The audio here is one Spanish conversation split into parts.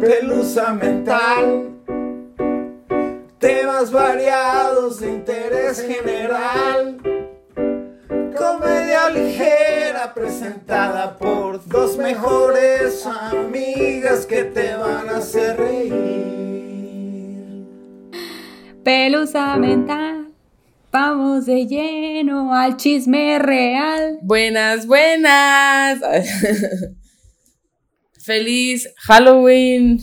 pelusa mental. Temas variados de interés general. Comedia ligera presentada por dos mejores amigas que te van a hacer reír. Pelusa mental. Vamos de lleno al chisme real. Buenas, buenas. Feliz Halloween.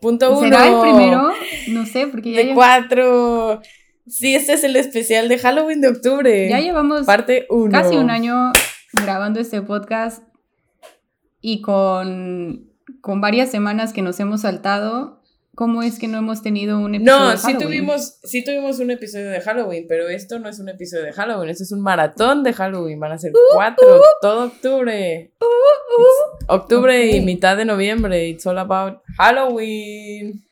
Punto uno. ¿Será el primero? No sé, porque ya De cuatro. Sí, este es el especial de Halloween de octubre. Ya llevamos Parte uno. casi un año grabando este podcast y con, con varias semanas que nos hemos saltado. ¿Cómo es que no hemos tenido un episodio No, de sí Halloween? tuvimos, sí tuvimos un episodio de Halloween, pero esto no es un episodio de Halloween, esto es un maratón de Halloween. Van a ser cuatro, todo octubre. It's octubre y mitad de noviembre. It's all about Halloween.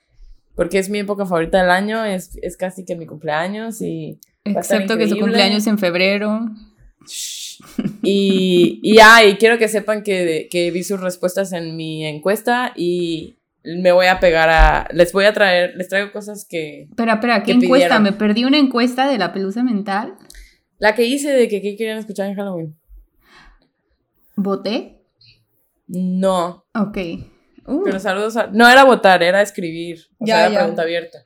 Porque es mi época favorita del año, es, es casi que mi cumpleaños y... Excepto que su cumpleaños en febrero. Y, y, ah, y quiero que sepan que, que vi sus respuestas en mi encuesta y me voy a pegar a... Les voy a traer, les traigo cosas que... Espera, espera, ¿qué encuesta? pidieron. Me perdí una encuesta de la pelusa mental. La que hice de que qué querían escuchar en Halloween. ¿Voté? No, Ok. Uh, pero saludos a... No era votar, era escribir. O Ya, sea, era ya. pregunta abierta.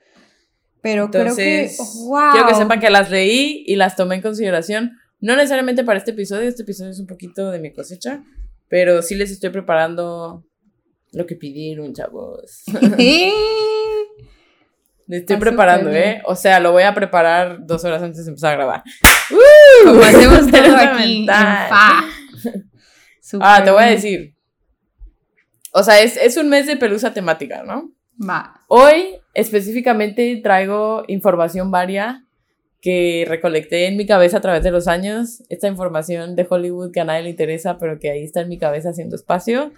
pero Entonces, creo que. ¡Wow! quiero que sepan que las leí y las tomé en consideración. No necesariamente para este episodio, este episodio es un poquito de mi cosecha, pero sí les estoy preparando lo que pidieron, chavos. Le estoy preparando. ¿eh? O sea, lo voy a preparar dos horas antes de empezar a grabar. Como hacemos todo aquí. Ah, te voy a decir. O sea, es, es un mes de pelusa temática, ¿no? Va. Hoy específicamente traigo información varia que recolecté en mi cabeza a través de los años. Esta información de Hollywood que a nadie le interesa, pero que ahí está en mi cabeza haciendo espacio.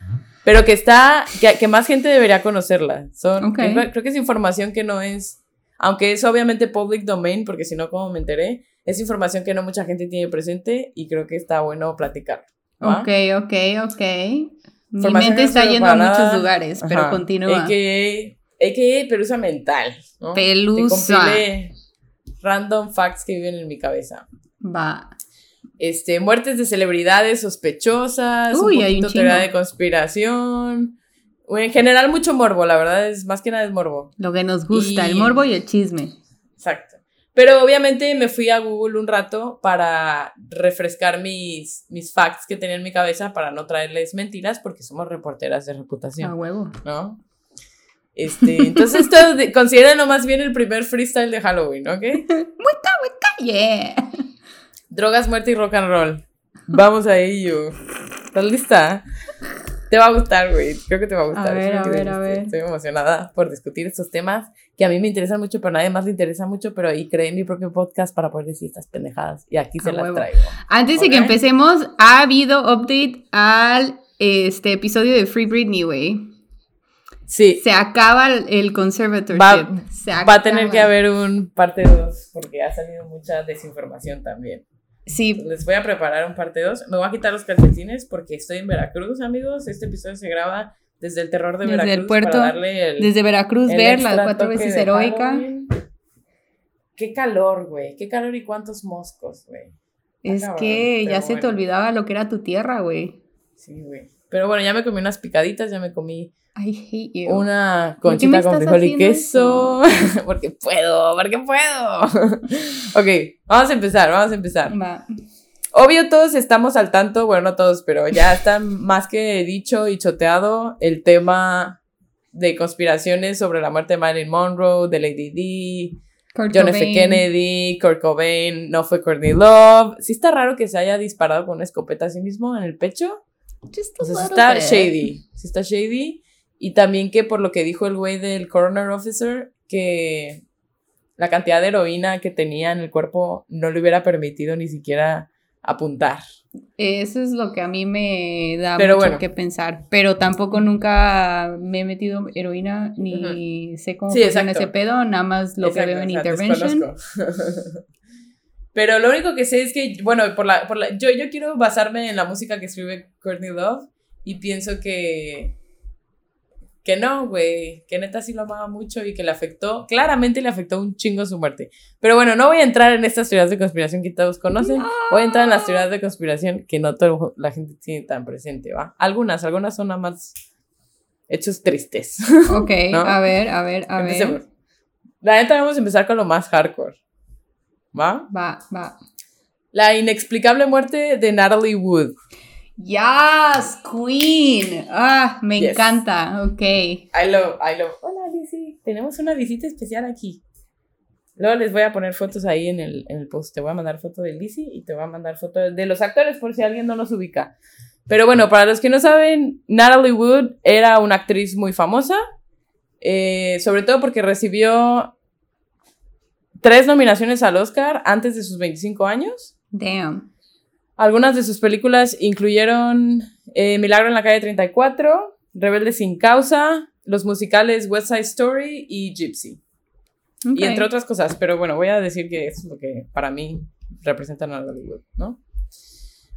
Pero que está, que, que más gente debería conocerla. Son, creo, creo que es información que no es, aunque es obviamente public domain, porque si no, como me enteré, es información que no mucha gente tiene presente y creo que está bueno platicar. ¿va? Ok, ok, ok. Mi mente está yendo a muchos lugares, pero Ajá. continúa. AKA, AKA pelusa mental. ¿no? Te Pelusa. compilé random facts que viven en mi cabeza. Va. Este, muertes de celebridades sospechosas, Uy, un hay un teoría de conspiración. En general mucho morbo, la verdad es más que nada es morbo. Lo que nos gusta, Y- el morbo y el chisme. Exacto. Pero obviamente me fui a Google un rato para refrescar mis, mis facts que tenía en mi cabeza para no traerles mentiras porque somos reporteras de reputación. A huevo. ¿no? Este, entonces esto de- considérenlo más bien el primer freestyle de Halloween, ¿ok? Yeah. Drogas, muerte y rock and roll. Vamos a ello. ¿Estás lista? Te va a gustar, güey. Creo que te va a gustar. A ver, a ver, a ver. Estoy emocionada por discutir estos temas que a mí me interesan mucho, pero a nadie más le interesa mucho, pero ahí creé mi propio podcast para poder decir estas pendejadas. Y aquí se las traigo. Antes de que empecemos, ha habido update al este episodio de Free Britney, güey. Sí, Se acaba el, conservatorship. Va- va a tener que haber un parte 2 porque ha salido mucha desinformación también. Sí, Les voy a preparar un parte 2. Me voy a quitar los calcetines porque estoy en Veracruz, amigos. Este episodio se graba desde el terror de Desde el Veracruz puerto, para darle el, desde Veracruz el ver las cuatro veces heroica. Halloween. Qué calor, güey. Qué calor y cuántos moscos, güey. Es cabrón, que ya se te olvidaba lo que era tu tierra, güey. Sí, güey. Pero bueno, ya me comí unas picaditas, ya me comí I hate you. una ¿Por qué me conchita con frijol y queso. porque puedo, porque puedo. ok, vamos a empezar, vamos a empezar. Va. Obvio, todos estamos al tanto, bueno, no todos, pero ya está más que dicho y choteado el tema de conspiraciones sobre la muerte de Marilyn Monroe, de Lady D, Kurt John F. Kennedy, Kurt Cobain, no fue Courtney Love. Sí está raro que se haya disparado con una escopeta a sí mismo en el pecho. Just a O sea, sí está bit. shady, sí está shady. Y también que por lo que dijo el güey del coroner officer, que la cantidad de heroína que tenía en el cuerpo no le hubiera permitido ni siquiera apuntar. Eso es lo que a mí me da Pero mucho bueno. que pensar. Pero tampoco nunca me he metido heroína ni sé cómo Sí, funciona exacto. ese pedo, nada más lo Exacto, que veo en o sea, Intervention. Pero lo único que sé es que, bueno, por la, por la, yo, yo quiero basarme en la música que escribe Courtney Love y pienso que que no, güey, que neta sí lo amaba mucho y que le afectó, claramente le afectó un chingo su muerte. Pero bueno, no voy a entrar en estas teorías de conspiración que todos conocen, voy a entrar en las teorías de conspiración que no toda la gente tiene tan presente, ¿va? Algunas, algunas son nada más hechos tristes. Ok, ¿No? a ver, a ver, a ver. Empecemos. La neta vamos a empezar con lo más hardcore, ¿va? Va, va. La inexplicable muerte de Natalie Wood. Yes, Queen. Ah, me Yes. encanta. Ok. I love, I love. Hola, Lizzie. Tenemos una visita especial aquí. Luego les voy a poner fotos ahí en el, en el post. Te voy a mandar foto de Lizzie y te voy a mandar foto de los actores por si alguien no los ubica. Pero bueno, para los que no saben, Natalie Wood era una actriz muy famosa. eh, sobre todo porque recibió tres nominaciones al Oscar antes de sus 25 años. Damn. Algunas de sus películas incluyeron eh, Milagro en la calle 34, Rebelde sin causa, los musicales West Side Story y Gypsy. Y entre otras cosas, pero bueno, voy a decir que eso es lo que para mí representa Natalie Wood, ¿no?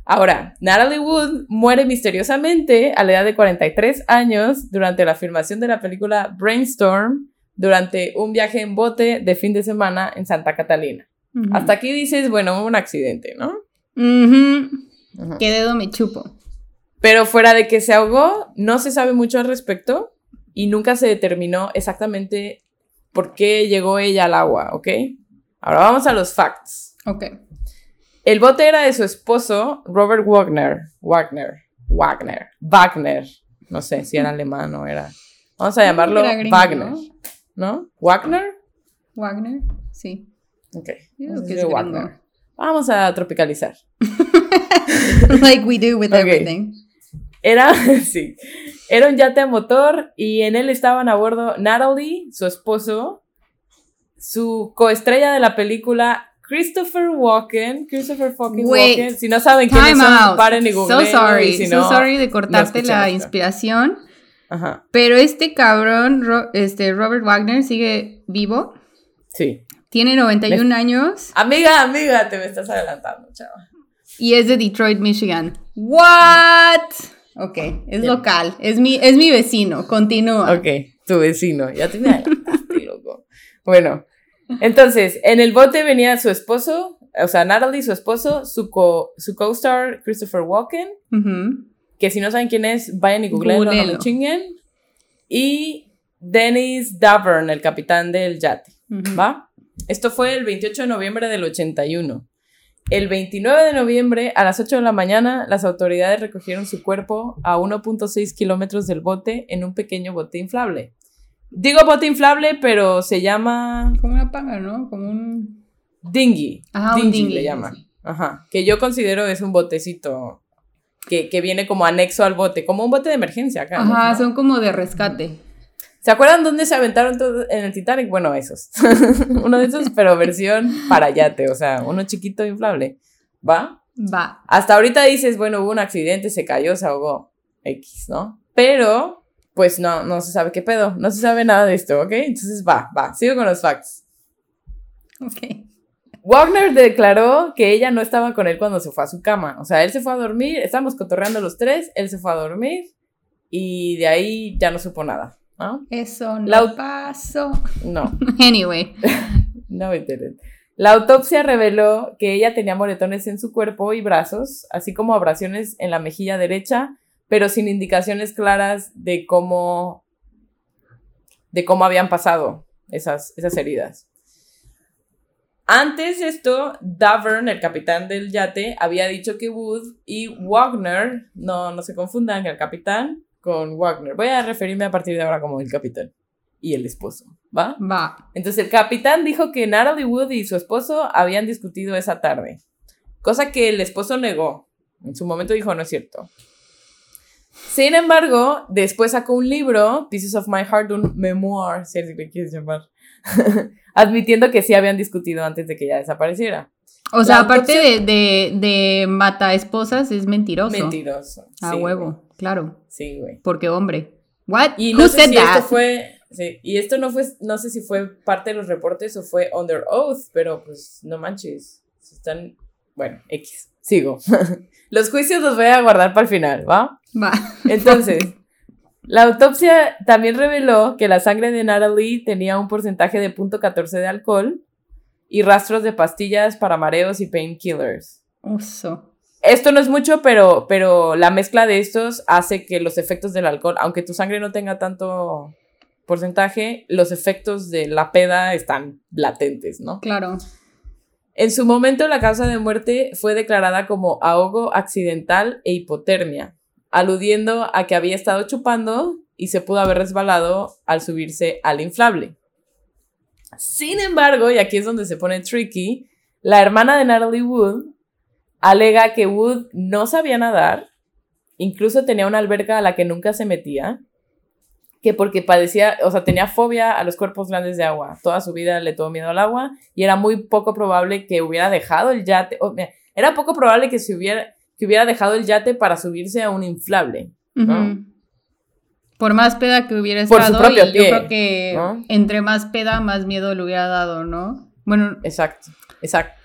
Ahora, Natalie Wood muere misteriosamente a la edad de 43 años durante la filmación de la película Brainstorm durante un viaje en bote de fin de semana en Santa Catalina. Hasta aquí dices, bueno, un accidente, ¿no? Ujú. ¿Qué dedo me chupo? Pero fuera de que se ahogó, no se sabe mucho al respecto y nunca se determinó exactamente por qué llegó ella al agua, ¿ok? Ahora vamos a los facts. Ok. El bote era de su esposo, Robert Wagner. Wagner. Wagner. Wagner. No sé si era alemán o era. Vamos a llamarlo gringo, Wagner. ¿no? ¿No? ¿Wagner? Wagner, sí. Ok. Yo Vamos creo a que decirle es Wagner. Vamos a tropicalizar. like we do with everything. Era, sí, era un yate a motor y en él estaban a bordo Natalie, su esposo, su coestrella de la película Christopher Walken, Christopher fucking Wait, Walken. Si no saben son, out. paren y So googleenlo, sorry, so sorry de cortarte la esto. inspiración. Ajá, Pero este cabrón, este Robert Wagner, sigue vivo. sí. Tiene 91 años Amiga, amiga, te me estás adelantando, chava. Y es de Detroit, Michigan. What? Ok, es local. Es mi, es mi vecino. Continúa. Ok, tu vecino, ya te loco. Bueno, entonces, en el bote venía su esposo, o sea, Natalie, su esposo, su co- su co-star Christopher Walken, que si no saben quién es, vayan y googleenlo, no Googleenlo. chinguen. Y Dennis Davern, el capitán del yate. ¿va? Esto fue el 28 de noviembre del 81. El 29 de noviembre, a las 8 de la mañana, las autoridades recogieron su cuerpo a 1.6 kilómetros del bote en un pequeño bote inflable. Digo bote inflable, pero se llama Como una panga, ¿no? Como un. dinghy. Ajá, un dinghy, le llaman. Ajá. Que yo considero es un botecito que, que viene como anexo al bote, como un bote de emergencia acá. Ajá, ¿no? son como de rescate. ¿Se acuerdan dónde se aventaron todos en el Titanic? Bueno, esos. uno de esos, pero versión para yate, o sea, uno chiquito inflable. ¿Va? Va. Hasta ahorita dices, bueno, hubo un accidente, se cayó, se ahogó. X, ¿no? Pero, pues no, no se sabe qué pedo. No se sabe nada de esto, ¿ok? Entonces va, va. Sigo con los facts. Ok. Wagner declaró que ella no estaba con él cuando se fue a su cama. O sea, él se fue a dormir, estábamos cotorreando los tres, él se fue a dormir y de ahí ya no supo nada, ¿no? Eso no La- pasó. No, Anyway. no me interesa. La autopsia reveló que ella tenía moretones en su cuerpo y brazos, así como abrasiones en la mejilla derecha, pero sin indicaciones claras de cómo de cómo habían pasado esas, esas heridas. Antes de esto, Davern, el capitán del yate, había dicho que Wood y Wagner, no, no se confundan el capitán con Wagner. Voy a referirme a partir de ahora como el capitán y el esposo, ¿va? Va. Entonces el capitán dijo que Natalie Wood y su esposo habían discutido esa tarde, cosa que el esposo negó. En su momento dijo, no es cierto. Sin embargo, después sacó un libro, Pieces of My Heart, un memoir, si así le quieres llamar, admitiendo que sí habían discutido antes de que ella desapareciera. O sea, La aparte de, de, de mata esposas, es mentiroso. Mentiroso. A sí, huevo. Claro. Sí, güey. Porque hombre. What? Y Who no sé said si that? esto fue, sí, y esto no fue, no sé si fue parte de los reportes o fue under oath, pero pues no manches, si están, bueno, X, sigo. los juicios los voy a guardar para el final, ¿va? Va. Entonces, La autopsia también reveló que la sangre de Natalie tenía un porcentaje de 0.14 de alcohol y rastros de pastillas para mareos y painkillers. Uso. Esto no es mucho, pero, pero la mezcla de estos hace que los efectos del alcohol, aunque tu sangre no tenga tanto porcentaje, los efectos de la peda están latentes, ¿no? Claro. En su momento, la causa de muerte fue declarada como ahogo accidental e hipotermia, aludiendo a que había estado chupando y se pudo haber resbalado al subirse al inflable. Sin embargo, y aquí es donde se pone tricky, la hermana de Natalie Wood alega que Wood no sabía nadar, incluso tenía una alberca a la que nunca se metía, que porque padecía, o sea, tenía fobia a los cuerpos grandes de agua. Toda su vida le tuvo miedo al agua y era muy poco probable que hubiera dejado el yate, era poco probable que se hubiera que hubiera dejado el yate para subirse a un inflable. Por más peda que hubiera estado, Por propio yo creo que entre más peda, más miedo le hubiera dado, ¿no? Bueno. Exacto, exacto.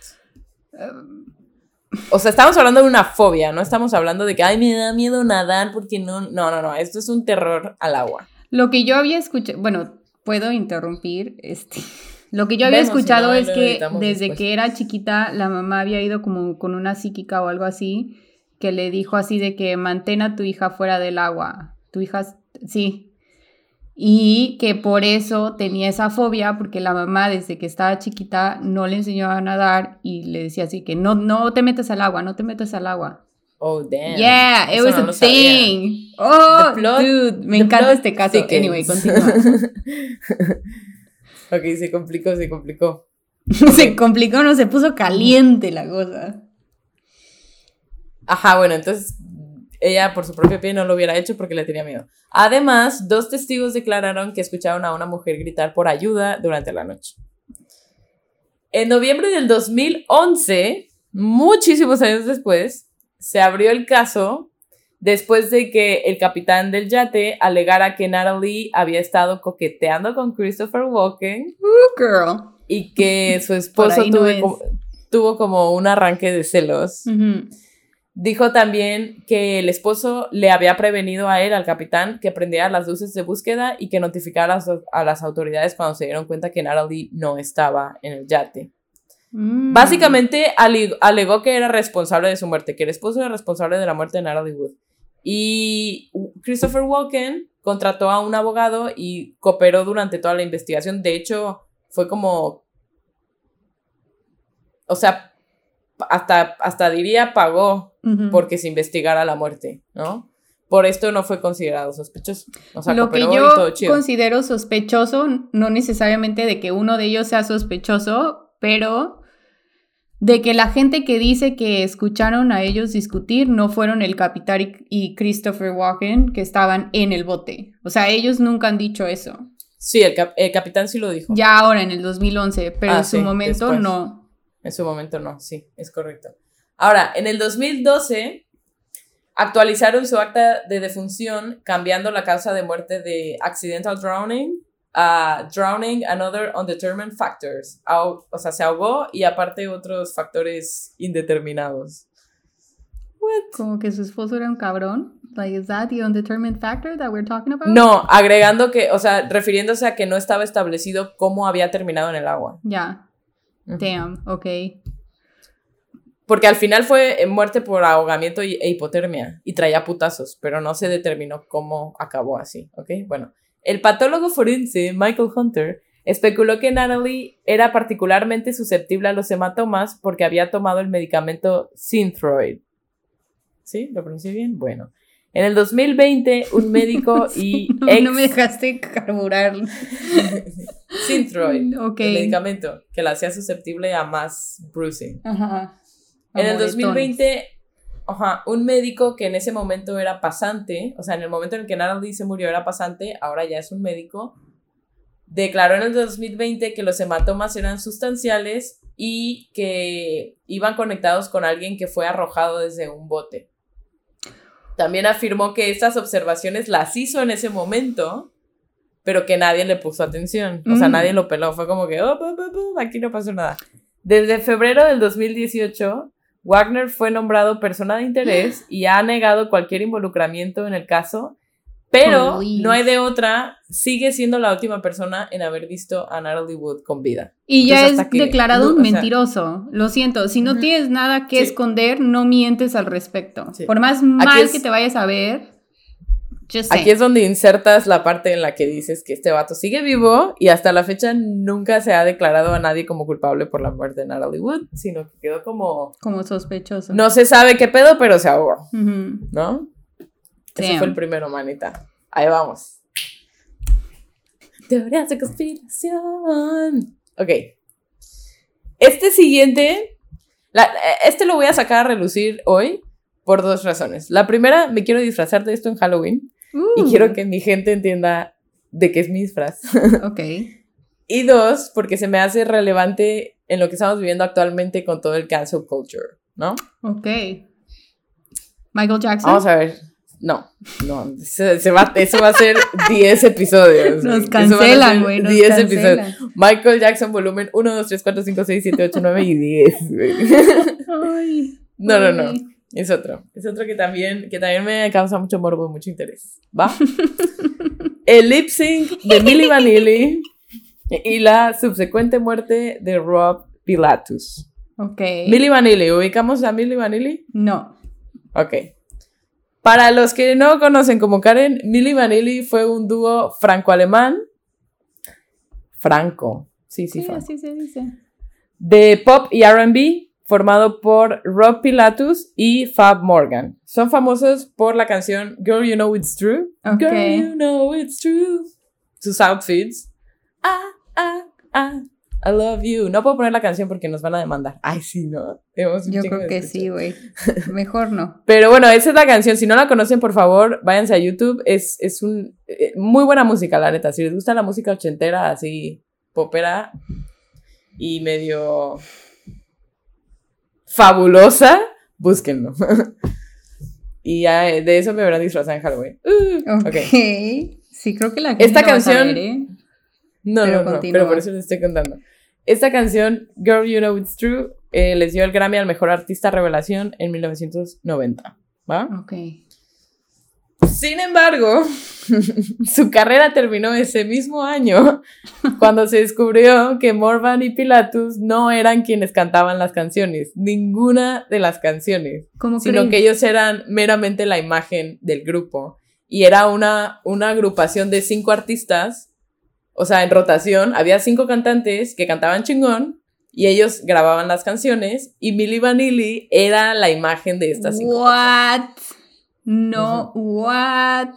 O sea, estamos hablando de una fobia, no estamos hablando de que, ay, me da miedo nadar porque no, no, no, no, esto es un terror al agua. Lo que yo había escuchado, bueno, puedo interrumpir, este, lo que yo había escuchado es que desde que era chiquita la mamá había ido como con una psíquica o algo así, que le dijo así de que mantén a tu hija fuera del agua, tu hija sí. Y que por eso tenía esa fobia, porque la mamá desde que estaba chiquita no le enseñó a nadar y le decía así que no, no te metas al agua, no te metas al agua. Oh, damn. Yeah, it was a thing. Oh, dude, me encanta este caso. Anyway, continúa. ok, se complicó, se complicó. se complicó, no, se puso caliente la cosa. Ajá, bueno, entonces ella por su propio pie no lo hubiera hecho porque le tenía miedo. Además, dos testigos declararon que escucharon a una mujer gritar por ayuda durante la noche. En noviembre del 2011, muchísimos años después, se abrió el caso después de que el capitán del yate alegara que Natalie había estado coqueteando con Christopher Walken. girl. Y que su esposo tuvo, como, un arranque de celos. Dijo también que el esposo le había prevenido a él, al capitán, que prendiera las luces de búsqueda y que notificara a las, autoridades cuando se dieron cuenta que Natalie no estaba en el yate. Mm. Básicamente alegó que era responsable de su muerte, que el esposo era responsable de la muerte de Natalie Wood. Y Christopher Walken contrató a un abogado y cooperó durante toda la investigación. De hecho, fue como... O sea, hasta, hasta diría pagó porque se investigara la muerte, ¿no? Por esto no fue considerado sospechoso. Lo que yo considero sospechoso, no necesariamente de que uno de ellos sea sospechoso, pero de que la gente que dice que escucharon a ellos discutir no fueron el capitán y Christopher Walken que estaban en el bote. O sea, ellos nunca han dicho eso. Sí, el, capitán sí lo dijo. Ya ahora, en el 2011, pero ah, en su momento no. En su momento no, sí, es correcto. Ahora, en el 2012 actualizaron su acta de defunción cambiando la causa de muerte de accidental drowning a drowning and other undetermined factors. O sea, se ahogó y aparte otros factores indeterminados. What? Como que su esposo era un cabrón. Like, is that the undetermined factor that we're talking about? No, agregando que, o sea, refiriéndose a que no estaba establecido cómo había terminado en el agua. Ya. Damn, ok. Porque al final fue muerte por ahogamiento e hipotermia y traía putazos, pero no se determinó cómo acabó así, ¿ok? Bueno, el patólogo forense Michael Hunter especuló que Natalie era particularmente susceptible a los hematomas porque había tomado el medicamento Synthroid. ¿Sí? ¿Lo pronuncié bien? Bueno. En el 2020, un médico y ex... No me dejaste carburar. Synthroid, okay. el medicamento que la hacía susceptible a más bruising. Ajá. En el 2020, un médico que en ese momento era pasante, o sea, en el momento en el que Natalie se murió era pasante, ahora ya es un médico, declaró en el 2020 que los hematomas eran sustanciales y que iban conectados con alguien que fue arrojado desde un bote. También afirmó que estas observaciones las hizo en ese momento, pero que nadie le puso atención. O sea, mm. nadie lo peló. Fue como que, oh, aquí no pasó nada. Desde febrero del 2018, Wagner fue nombrado persona de interés y ha negado cualquier involucramiento en el caso Pero no hay de otra, sigue siendo la última persona en haber visto a Natalie Wood con vida. Y ya es declarado un mentiroso. Lo siento, si no tienes nada que esconder, no mientes al respecto. Por más mal que te vayas a ver. Aquí es donde insertas la parte en la que dices que este vato sigue vivo y hasta la fecha nunca se ha declarado a nadie como culpable por la muerte de Natalie Wood, sino que quedó como... Como sospechoso. No se sabe qué pedo, pero se ahogó, ¿no? Ese fue el primero, manita. Ahí vamos. Teorías de conspiración. Ok. Este siguiente, este lo voy a sacar a relucir hoy por dos razones. La primera, me quiero disfrazar de esto en Halloween y quiero uh. que mi gente entienda de qué es mi disfraz. Ok. y dos, porque se me hace relevante en lo que estamos viviendo actualmente con todo el cancel culture, ¿no? Ok. Michael Jackson. Vamos a ver. No, no, se, va, eso va a ser 10 episodios. Nos cancelan, güey. 10 episodios. Michael Jackson, volumen 1, 2, 3, 4, 5, 6, 7, 8, 9 y 10, Ay. No, no, no. Es otro. Es otro que también, que también me causa mucho morbo y mucho interés. ¿Va? El lip sync de Milli Vanilli y la subsecuente muerte de Rob Pilatus. Ok. Milli Vanilli, ¿ubicamos a Milli Vanilli? No. Ok. Para los que no conocen como Karen, Milli Vanilli fue un dúo franco-alemán. Franco. Sí, sí, sí así se dice. De pop y RB, formado por Rob Pilatus y Fab Morgan. Son famosos por la canción Girl You Know It's True. Girl You Know It's True. Sus outfits. Ah, ah, ah. I love you. No puedo poner la canción porque nos van a demandar. Ay, sí, ¿no? Yo creo que sí, güey. Mejor no. Pero bueno, esa es la canción. Si no la conocen, por favor, váyanse a YouTube. Es, es un eh, muy buena música, la neta. Si les gusta la música ochentera, así, popera y medio fabulosa, búsquenlo. y ya eh, de eso me verán disfrazada en Halloween. Uh, ok. Sí, creo que la Esta canción. ¿eh? No, no, no, pero por eso les estoy contando. Esta canción, Girl You Know It's True, eh, les dio el Grammy al Mejor Artista Revelación en 1990. ¿Va? Ok. Sin embargo, su carrera terminó ese mismo año cuando se descubrió que Morvan y Pilatus no eran quienes cantaban las canciones, ninguna de las canciones, sino que ellos eran meramente la imagen del grupo y era una, una agrupación de cinco artistas o sea, en rotación, había cinco cantantes que cantaban chingón y ellos grababan las canciones y Milli Vanilli era la imagen de estas cinco. What? No, what?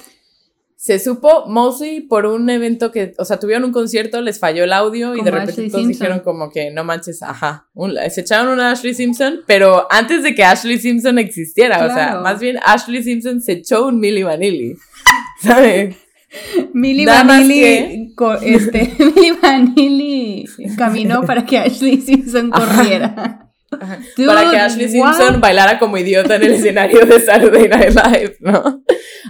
Se supo mostly por un evento que, o sea, tuvieron un concierto, les falló el audio y de repente todos dijeron como que no manches, ajá, se echaron una Ashley Simpson, pero antes de que Ashley Simpson existiera, o sea, más bien Ashley Simpson se echó un Milli Vanilli, ¿sabes? Milly Vanilli, este, Vanilli caminó para que Ashley Simpson corriera. Para que Ashley Simpson bailara como idiota en el escenario de Saturday Night Live, ¿no?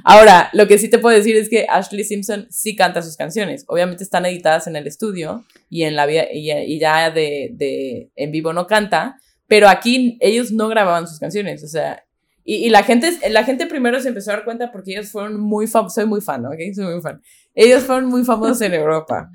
Ahora, lo que sí te puedo decir es que Ashley Simpson sí canta sus canciones. Obviamente están editadas en el estudio y en la y, ya de, de en vivo no canta, pero aquí ellos no grababan sus canciones, o sea, y, la, gente, la gente primero se empezó a dar cuenta porque ellos fueron muy famosos, soy muy fan, ¿ok? Soy muy fan. Ellos fueron muy famosos en Europa.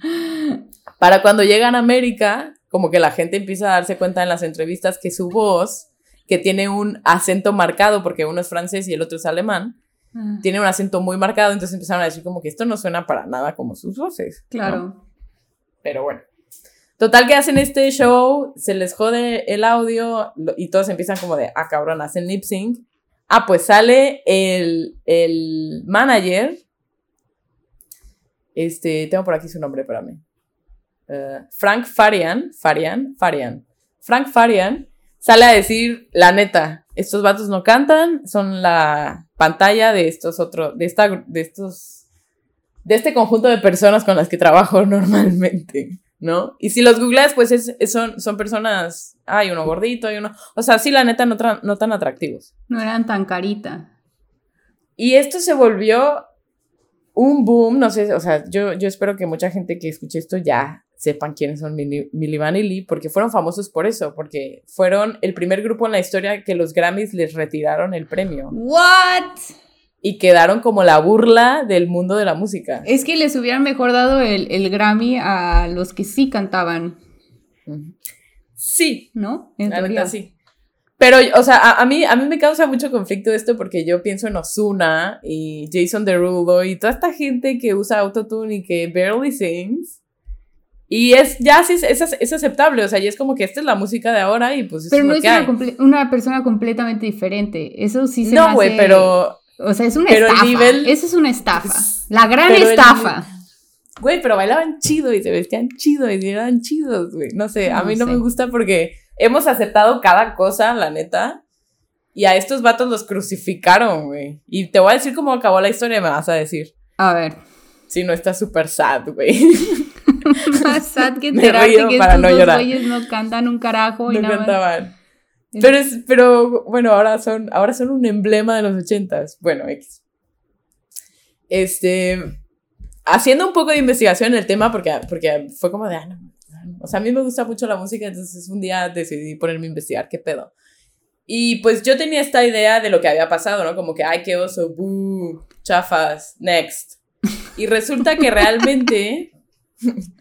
Para cuando llegan a América, como que la gente empieza a darse cuenta en las entrevistas que su voz, que tiene un acento marcado, porque uno es francés y el otro es alemán, ah. tiene un acento muy marcado, entonces empezaron a decir como que esto no suena para nada como sus voces. Claro. Pero bueno. Total que hacen este show, se les jode el audio y todos empiezan como de, ah, cabrón, hacen lip sync. Ah, pues sale el, el manager. Este, tengo por aquí su nombre, para mí. Eh, Frank Farian, Farian, Farian. Frank Farian sale a decir, la neta, estos vatos no cantan, son la pantalla de estos otros, de esta, de estos, de este conjunto de personas con las que trabajo normalmente. ¿no? Y si los googleas, pues es, son, son personas, hay uno gordito, hay uno, o sea, sí, la neta, no, no tan atractivos. No eran tan carita. Y esto se volvió un boom, no sé, o sea, yo, yo espero que mucha gente que escuche esto ya sepan quiénes son Milli Vanilli, porque fueron famosos por eso, porque fueron el primer grupo en la historia que los Grammys les retiraron el premio. ¿What? y quedaron como la burla del mundo de la música. Es que les hubieran mejor dado el, el Grammy a los que sí cantaban. Sí. ¿No? En teoría. sí. Pero, o sea, a, mí, a mí me causa mucho conflicto esto porque yo pienso en Ozuna y Jason Derulo y toda esta gente que usa autotune y que barely sings. Y es, ya sí, es, es, aceptable, o sea, y es como que esta es la música de ahora y pues Pero no es una, una, persona completamente diferente, eso sí se No, güey, pero... O sea, es una estafa, eso es una estafa, la gran estafa. Güey, pero bailaban chido y se vestían chido y eran chidos, güey. No sé, a mí no me gusta porque hemos aceptado cada cosa, la neta. Y a estos vatos los crucificaron, güey. Y te voy a decir cómo acabó la historia, me vas a decir. A ver. Si no está súper sad, güey. Más sad que enterarte que para estos no dos güeyes no cantan un carajo. Y no cantaban. Pero, es, pero bueno, ahora son, ahora son un emblema de los ochentas. Bueno, X. Este, haciendo un poco de investigación en el tema, porque, porque fue como de, ah, no, o sea, a mí me gusta mucho la música, entonces un día decidí ponerme a investigar qué pedo. Y pues yo tenía esta idea de lo que había pasado, ¿no? Como que, ay, qué oso, buh, chafas, next. Y resulta que realmente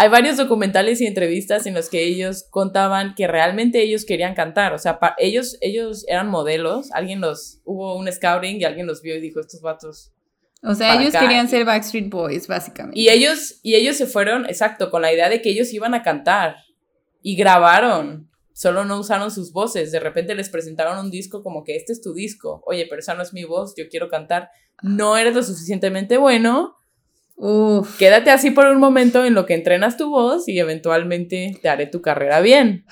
hay varios documentales y entrevistas en los que ellos contaban que realmente ellos querían cantar. O sea, ellos, ellos eran modelos, alguien los, hubo un scouting y alguien los vio y dijo, estos vatos o sea, ellos querían ser Backstreet Boys, básicamente. Y ellos, y ellos se fueron, exacto, con la idea de que ellos iban a cantar. Y grabaron. Solo no usaron sus voces. De repente les presentaron un disco como que este es tu disco. Oye, pero esa no es mi voz, yo quiero cantar. No eres lo suficientemente bueno. Uf. Quédate así por un momento en lo que entrenas tu voz y eventualmente te haré tu carrera bien.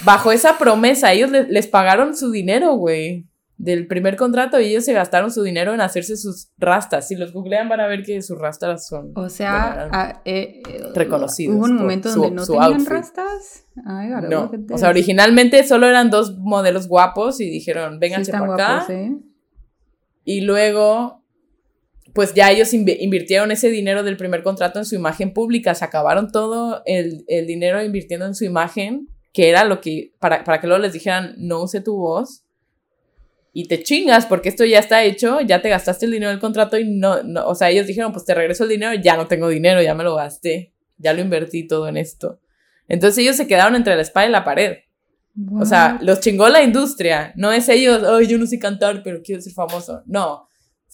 Bajo esa promesa, ellos les pagaron su dinero, güey del primer contrato y ellos se gastaron su dinero en hacerse sus rastas. Si los googlean van a ver que sus rastas son... O sea, ah, eh, eh, reconocidos. ¿Hubo un momento donde no tenían rastas? no, o sea, originalmente solo eran dos modelos guapos y dijeron, vénganse para acá. ¿eh? Y luego, pues ya ellos invirtieron ese dinero del primer contrato en su imagen pública, se acabaron todo el, el dinero invirtiendo en su imagen, que era lo que, para, para que luego les dijeran, no use tu voz y te chingas porque esto ya está hecho, ya te gastaste el dinero del contrato y no, no, o sea, ellos dijeron, pues te regreso el dinero, ya no tengo dinero, ya me lo gasté, ya lo invertí todo en esto. Entonces ellos se quedaron entre la espada y la pared. O sea, los chingó la industria, no es ellos, ay, yo no sé cantar, pero quiero ser famoso. No,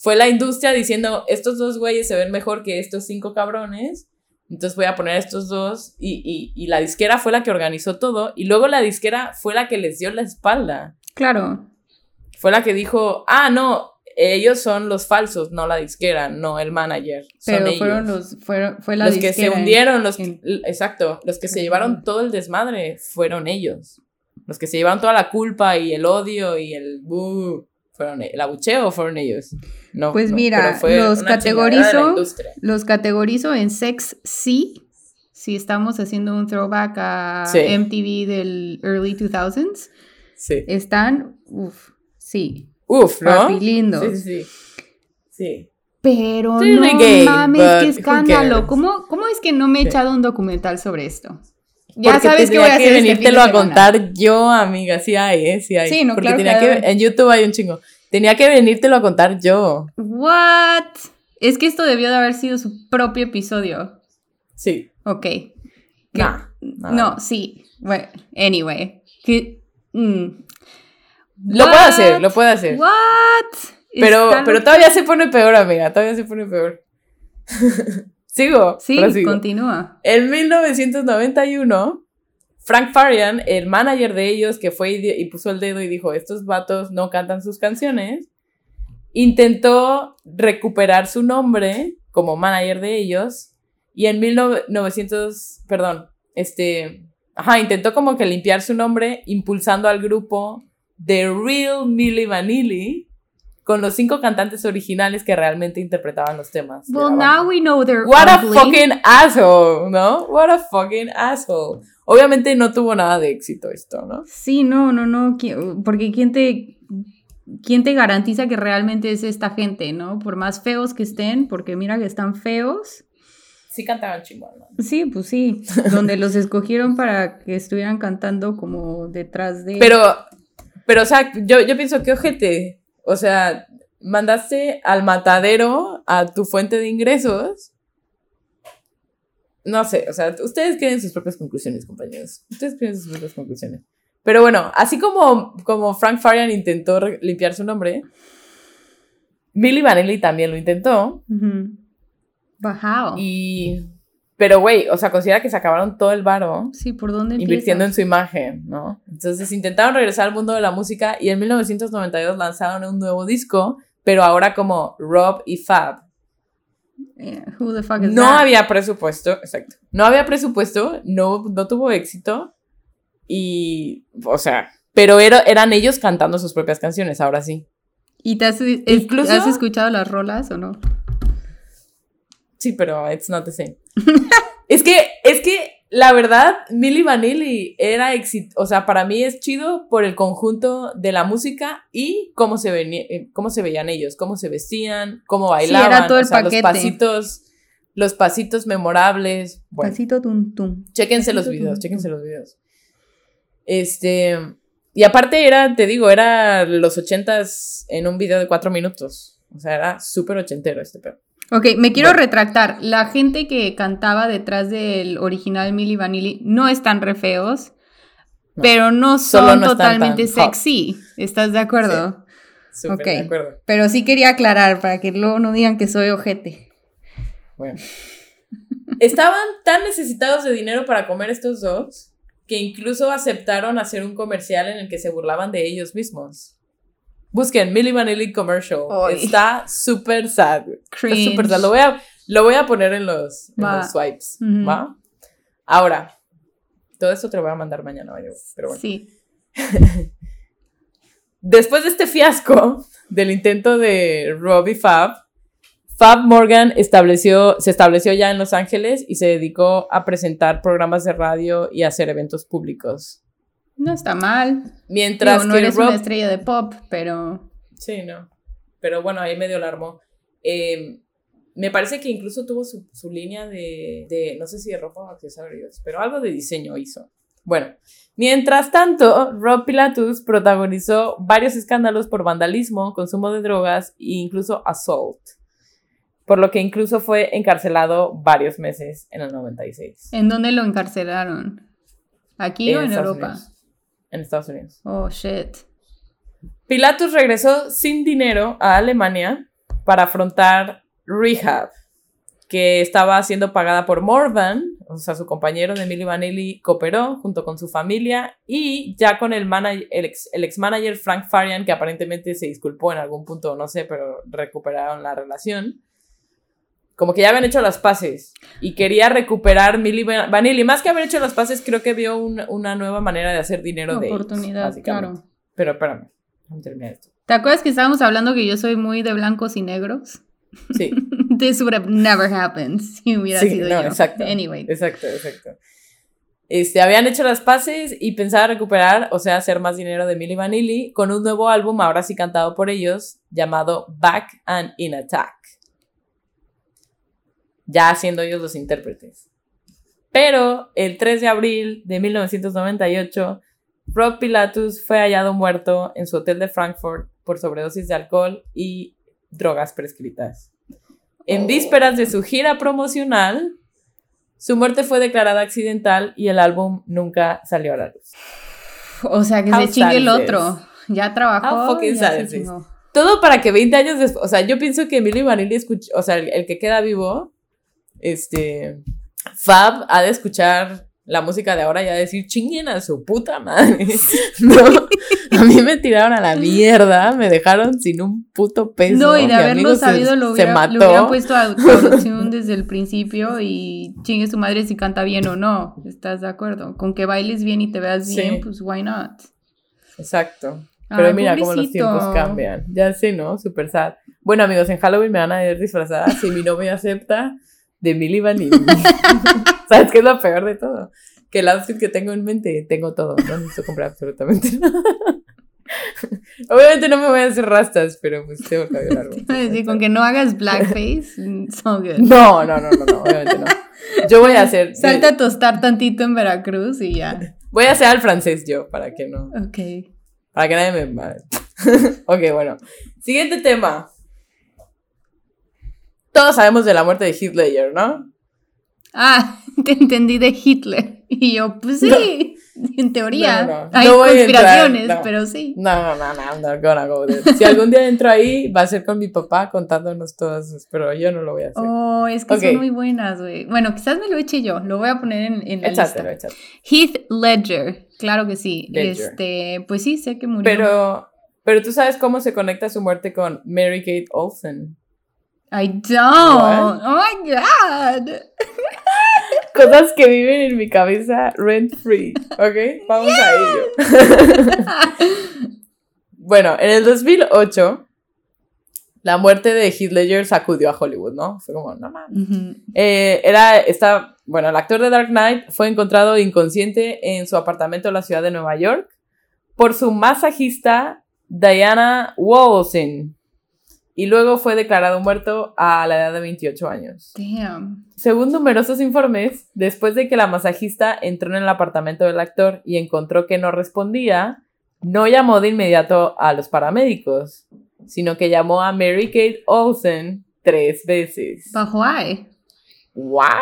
fue la industria diciendo, estos dos güeyes se ven mejor que estos cinco cabrones, entonces voy a poner estos dos y, y, y la disquera fue la que organizó todo y luego la disquera fue la que les dio la espalda. Claro fue la que dijo, ah, no, ellos son los falsos, no la disquera, no el manager. Pero fueron los, fueron, fue la los que se hundieron, los exacto, los que se llevaron todo el desmadre fueron ellos. Los que se llevaron toda la culpa y el odio y el fueron el abucheo fueron ellos. No, pues mira, los categorizo, los categorizo en sex sí. Si estamos haciendo un throwback a MTV del early 2000s, sí. están, uff, Sí. Uf, ¿no? Papi lindo. Sí, sí, sí. Pero no mames, qué escándalo. ¿Cómo, ¿Cómo es que no me he echado un documental sobre esto? Ya sabes que voy a hacer que este a contar yo, amiga. Sí hay, ¿eh? Sí hay. Sí, no, Porque tenía que, en YouTube hay un chingo. Tenía que venírtelo a contar yo. What? Es que esto debió de haber sido su propio episodio. Sí. Ok. no, sí. Bueno, anyway. Que, mm, lo puedo hacer, lo puedo hacer. What? Pero, pero todavía se pone peor, amiga, todavía se pone peor. Sigo. Sí, continúa. En 1991, Frank Farian, el manager de ellos, que fue y, puso el dedo y dijo, estos vatos no cantan sus canciones, intentó recuperar su nombre como manager de ellos y en 1900, perdón, este, ajá, intentó como que limpiar su nombre impulsando al grupo The Real Milli Vanilli con los cinco cantantes originales que realmente interpretaban los temas. Well, now we know they're What a fucking asshole, ¿no? What a fucking asshole. Obviamente no tuvo nada de éxito esto, ¿no? Sí, no, no, no, porque quién te quién te garantiza que realmente es esta gente, ¿no? Por más feos que estén, porque mira que están feos. Sí cantaban chingón, Sí, pues sí, donde los escogieron para que estuvieran cantando como detrás de Pero pero, o sea, yo, yo pienso que ojete. O sea, mandaste al matadero a tu fuente de ingresos. No sé, o sea, ustedes creen sus propias conclusiones, compañeros. Ustedes creen sus propias conclusiones. Pero bueno, así como, como Frank Farian intentó limpiar su nombre, Millie Vanilli también lo intentó. Bajado. Y. Pero, güey, o sea, considera que se acabaron todo el varo. Sí, ¿por dónde Invirtiendo en su imagen, ¿no? Entonces intentaron regresar al mundo de la música y en 1992 lanzaron un nuevo disco, pero ahora como Rob y Fab. Eh, who the fuck is no había presupuesto, exacto. No había presupuesto, no, no tuvo éxito. Y, o sea, pero eran ellos cantando sus propias canciones, ahora sí. ¿Y te has, Incluso, has escuchado las rolas o no? Sí, pero it's not the same. es que, es que la verdad, Milli Vanilli era éxito, o sea, para mí es chido por el conjunto de la música y cómo se, eh, cómo se veían ellos, cómo se vestían, cómo bailaban, sí, era todo el paquete. los pasitos, los pasitos memorables. Pasito tum tum. Chéquense los videos, chéquense los videos. Este, y aparte era, te digo, era los ochentas en un video de cuatro minutos. O sea, era súper ochentero este pedo. Ok, me quiero retractar. La gente que cantaba detrás del original Milli Vanilli no están re feos, pero no son totalmente sexy. ¿Estás de acuerdo? Sí, súper de acuerdo. Pero sí quería aclarar para que luego no digan que soy ojete. Bueno. Estaban tan necesitados de dinero para comer estos dos que incluso aceptaron hacer un comercial en el que se burlaban de ellos mismos. Busquen Milli Vanilli Commercial. Está súper sad. Está súper sad. Lo voy, a, lo voy a poner en los, swipes. ¿Va? Ahora, todo esto te lo voy a mandar mañana, pero bueno. Sí. Después de este fiasco del intento de Robbie Fab, Fab Morgan estableció, se estableció ya en Los Ángeles y se dedicó a presentar programas de radio y hacer eventos públicos. No está mal. Mientras no eres una estrella de pop, pero. Sí, no. Pero bueno, ahí medio la armó. Em, me parece que incluso tuvo su, línea de, no sé si de ropa o accesorios, pero algo de diseño hizo. Bueno, mientras tanto, Rob Pilatus protagonizó varios escándalos por vandalismo, consumo de drogas e incluso assault, por lo que incluso fue encarcelado varios meses en el 96. ¿En dónde lo encarcelaron? ¿Aquí o en Europa? En Estados Unidos. Oh, shit. Pilatus regresó sin dinero a Alemania para afrontar rehab, que estaba siendo pagada por Morvan, o sea, su compañero de Milli Vanilli cooperó junto con su familia y ya con el, el, ex, el ex manager Frank Farian, que aparentemente se disculpó en algún punto, no sé, pero recuperaron la relación como que ya habían hecho las paces y quería recuperar Milli Vanilli. Más que haber hecho las paces, creo que vio una nueva manera de hacer dinero de Oportunidad, claro. Pero espérame, a terminar esto. ¿Te acuerdas que estábamos hablando que yo soy muy de blancos y negros? Sí. This would have never happened si hubiera sido yo. Exacto. Anyway. Exacto, exacto. Este, habían hecho las paces y pensaba recuperar, o sea, hacer más dinero de Milli Vanilli con un nuevo álbum, ahora sí cantado por ellos, llamado Back and in Attack ya siendo ellos los intérpretes. Pero el 3 de abril de 1998, Rob Pilatus fue hallado muerto en su hotel de Frankfurt por sobredosis de alcohol y drogas prescritas. En oh. vísperas de su gira promocional, su muerte fue declarada accidental y el álbum nunca salió a la luz. O sea, que se chingue el otro. Ya trabajó. Todo para que 20 años después, o sea, yo pienso que Emilio Vanilli escuchó, o sea, el, que queda vivo, este, Fab ha de escuchar la música de ahora y ha de decir, chinguen a su puta madre. no, a mí me tiraron a la mierda, me dejaron sin un puto peso. No, y de haberlo sabido lo, hubiera, lo hubiera puesto a producción desde el principio y chingue su madre si canta bien o no. ¿Estás de acuerdo? Con que bailes bien y te veas bien, pues why not? Exacto. Pero mira cómo los tiempos cambian. Ya sé, ¿no? Súper sad. Bueno, amigos, en Halloween me van a ver disfrazada. Si mi novio acepta, de Milli Vanilli. ¿Sabes qué es lo peor de todo? Que el outfit que tengo en mente, tengo todo. No necesito comprar absolutamente nada. Obviamente no me voy a hacer rastas, pero pues tengo cabello largo. Sí, con que no hagas blackface, so good. No, no, no, no, no, obviamente no. Yo voy a hacer. Salta a tostar tantito en Veracruz y ya. Voy a hacer al francés yo, para que no. Ok. Para que nadie me. ok, bueno. Siguiente tema. Todos sabemos de la muerte de Heath Ledger, ¿no? Ah, te entendí de Hitler. Y yo, pues sí, en teoría. Hay conspiraciones, pero sí. No, no, no, no, no, gonna go there. Si algún día entro ahí, va a ser con mi papá contándonos todas, pero yo no lo voy a hacer. Oh, es que son muy buenas, güey. Bueno, quizás me lo eche yo, lo voy a poner en, en la lista. Échatelo. Heath Ledger, claro que sí. Este, pues sí, sé que murió. Pero, pero tú sabes cómo se conecta su muerte con Mary Kate Olsen. I don't. Oh my god. Cosas que viven en mi cabeza rent free, ¿ok? Vamos a ello. bueno, en el 2008, la muerte de Heath Ledger sacudió a Hollywood, ¿no? Fue como, no mames. Eh, era, esta, bueno, el actor de Dark Knight fue encontrado inconsciente en su apartamento en la ciudad de Nueva York por su masajista Diana Wolsin y luego fue declarado muerto a la edad de 28 años. Damn. Según numerosos informes, después de que la masajista entró en el apartamento del actor y encontró que no respondía, no llamó de inmediato a los paramédicos, sino que llamó a Mary Kate Olsen tres veces. ¿But why? Why?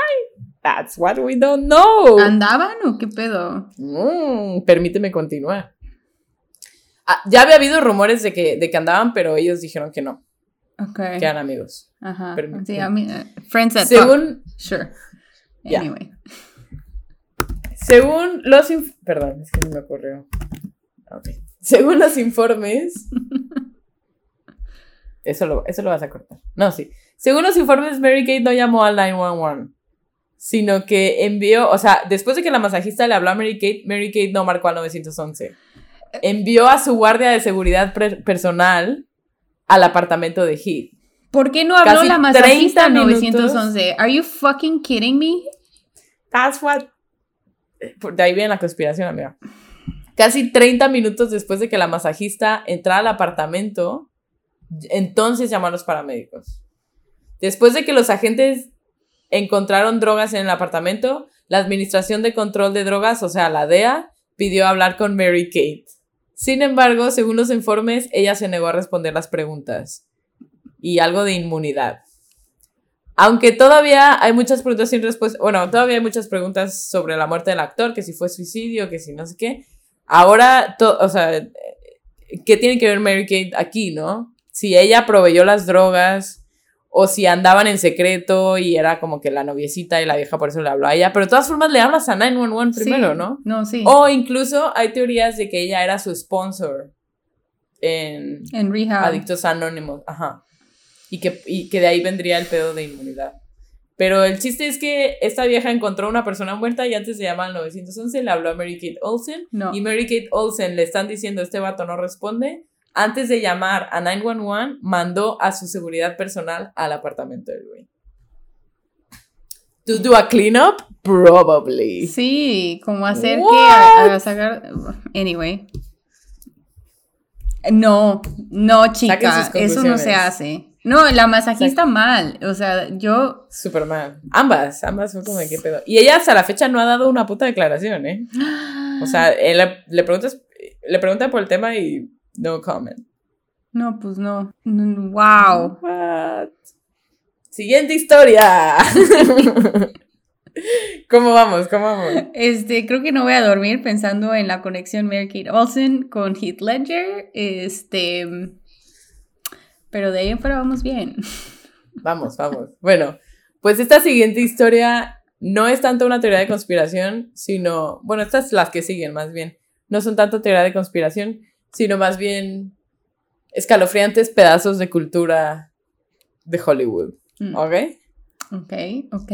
That's what we don't know. ¿Andaban o qué pedo? Mm, permíteme continuar. Ah, ya había habido rumores de que, de que andaban, pero ellos dijeron que no. Okay. Quedan amigos. Ajá. Sí, uh, friends at Según, Sure. Anyway. Según los perdón, es que no me ocurrió. Okay. Según los informes. eso, lo, eso lo vas a cortar. No, sí. Según los informes, Mary Kate no llamó al 911. Sino que envió, o sea, después de que la masajista le habló a Mary Kate, Mary Kate no marcó al 911. Envió a su guardia de seguridad personal al apartamento de Heath. ¿Por qué no habló la masajista 911? Are you fucking kidding me? That's what. De ahí viene la conspiración, amiga. Casi 30 minutos después de que la masajista entrara al apartamento, entonces llamó a los paramédicos. Después de que los agentes encontraron drogas en el apartamento, la Administración de Control de Drogas, o sea, la DEA, pidió hablar con Mary Kate. Sin embargo, según los informes, ella se negó a responder las preguntas. Y algo de inmunidad. Aunque todavía hay muchas preguntas sin respuesta, bueno, todavía hay muchas preguntas sobre la muerte del actor, que si fue suicidio, que si no sé qué. Ahora, o sea, ¿qué tiene que ver Mary Kate aquí, no? Si ella proveyó las drogas, o si andaban en secreto y era como que la noviecita y la vieja por eso le habló a ella, pero de todas formas le hablas a 911 primero, ¿no? No, sí. O incluso hay teorías de que ella era su sponsor en, en rehab. Adictos Anónimos, ajá. Y que, y que de ahí vendría el pedo de inmunidad. Pero el chiste es que esta vieja encontró una persona muerta y antes de llamar al 911 le habló a Mary Kate Olsen. Y Mary Kate Olsen le están diciendo, este vato no responde antes de llamar a 911, mandó a su seguridad personal al apartamento del güey. ¿To do a cleanup? Probably. Sí, como hacer que a, sacar. Anyway. No, no, chica, eso no se hace. No, la masajista mal, o sea, yo... Super mal. Ambas, ambas fue como de qué pedo. Y ella hasta la fecha no ha dado una puta declaración, ¿eh? O sea, le, le, preguntas, le pregunta por el tema y no comment. No, pues no. Wow. Siguiente historia. ¿Cómo vamos? ¿Cómo vamos? Este, creo que no voy a dormir pensando en la conexión Mary Kate Olsen con Heath Ledger. Este, pero de ahí en fuera vamos bien. Vamos, vamos. Bueno, pues esta siguiente historia no es tanto una teoría de conspiración, sino, bueno, estas las que siguen más bien. No son tanto teoría de conspiración, sino más bien escalofriantes pedazos de cultura de Hollywood. Mm. ¿Ok? Ok, ok.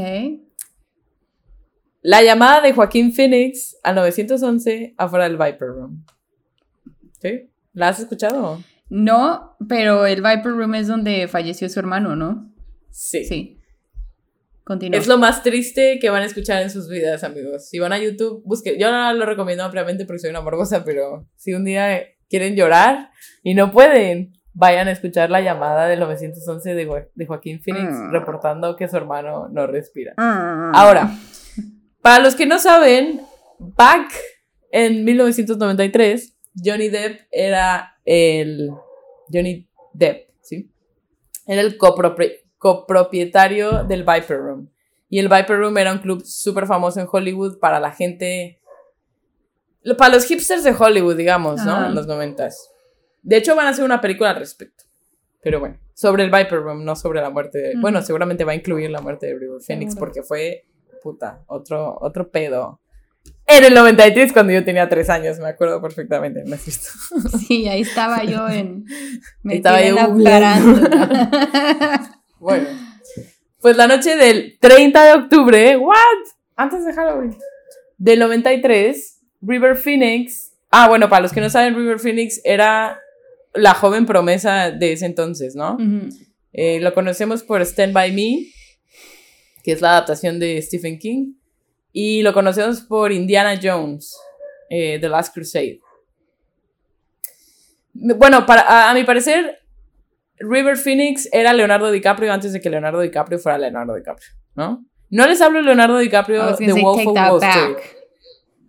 La llamada de Joaquín Phoenix al 911 afuera del Viper Room. ¿Sí? ¿La has escuchado? No, pero el Viper Room es donde falleció su hermano, ¿no? Sí. Sí. Es lo más triste que van a escuchar en sus vidas, amigos. Si van a YouTube, busquen. Yo no lo recomiendo ampliamente porque soy una morbosa, pero si un día quieren llorar y no pueden, vayan a escuchar la llamada del 911 de, de Joaquín Phoenix ah. reportando que su hermano no respira. Ah. Ahora, para los que no saben, back en 1993, Johnny Depp era el... Johnny Depp, ¿sí? Era el copropietario del Viper Room. Y el Viper Room era un club súper famoso en Hollywood para la gente, para los hipsters de Hollywood, digamos, ¿no? En los noventas. De hecho, van a hacer una película al respecto. Pero bueno, sobre el Viper Room, no sobre la muerte. De, Bueno, seguramente va a incluir la muerte de River Phoenix porque fue, puta, otro, otro pedo. En el 93, cuando yo tenía tres años, me acuerdo perfectamente, ¿no es cierto? Sí, ahí estaba yo en. Me estaba yo en la Bueno, pues la noche del 30 de octubre, ¿what? Antes de Halloween. Del 93, River Phoenix. Ah, bueno, para los que no saben, River Phoenix era la joven promesa de ese entonces, ¿no? Eh, lo conocemos por Stand By Me, que es la adaptación de Stephen King. Y lo conocemos por Indiana Jones, eh, The Last Crusade. Bueno, para, a, mi parecer, River Phoenix era Leonardo DiCaprio antes de que Leonardo DiCaprio fuera Leonardo DiCaprio, ¿no? No les hablo de Leonardo DiCaprio de Wolf of Wall Street.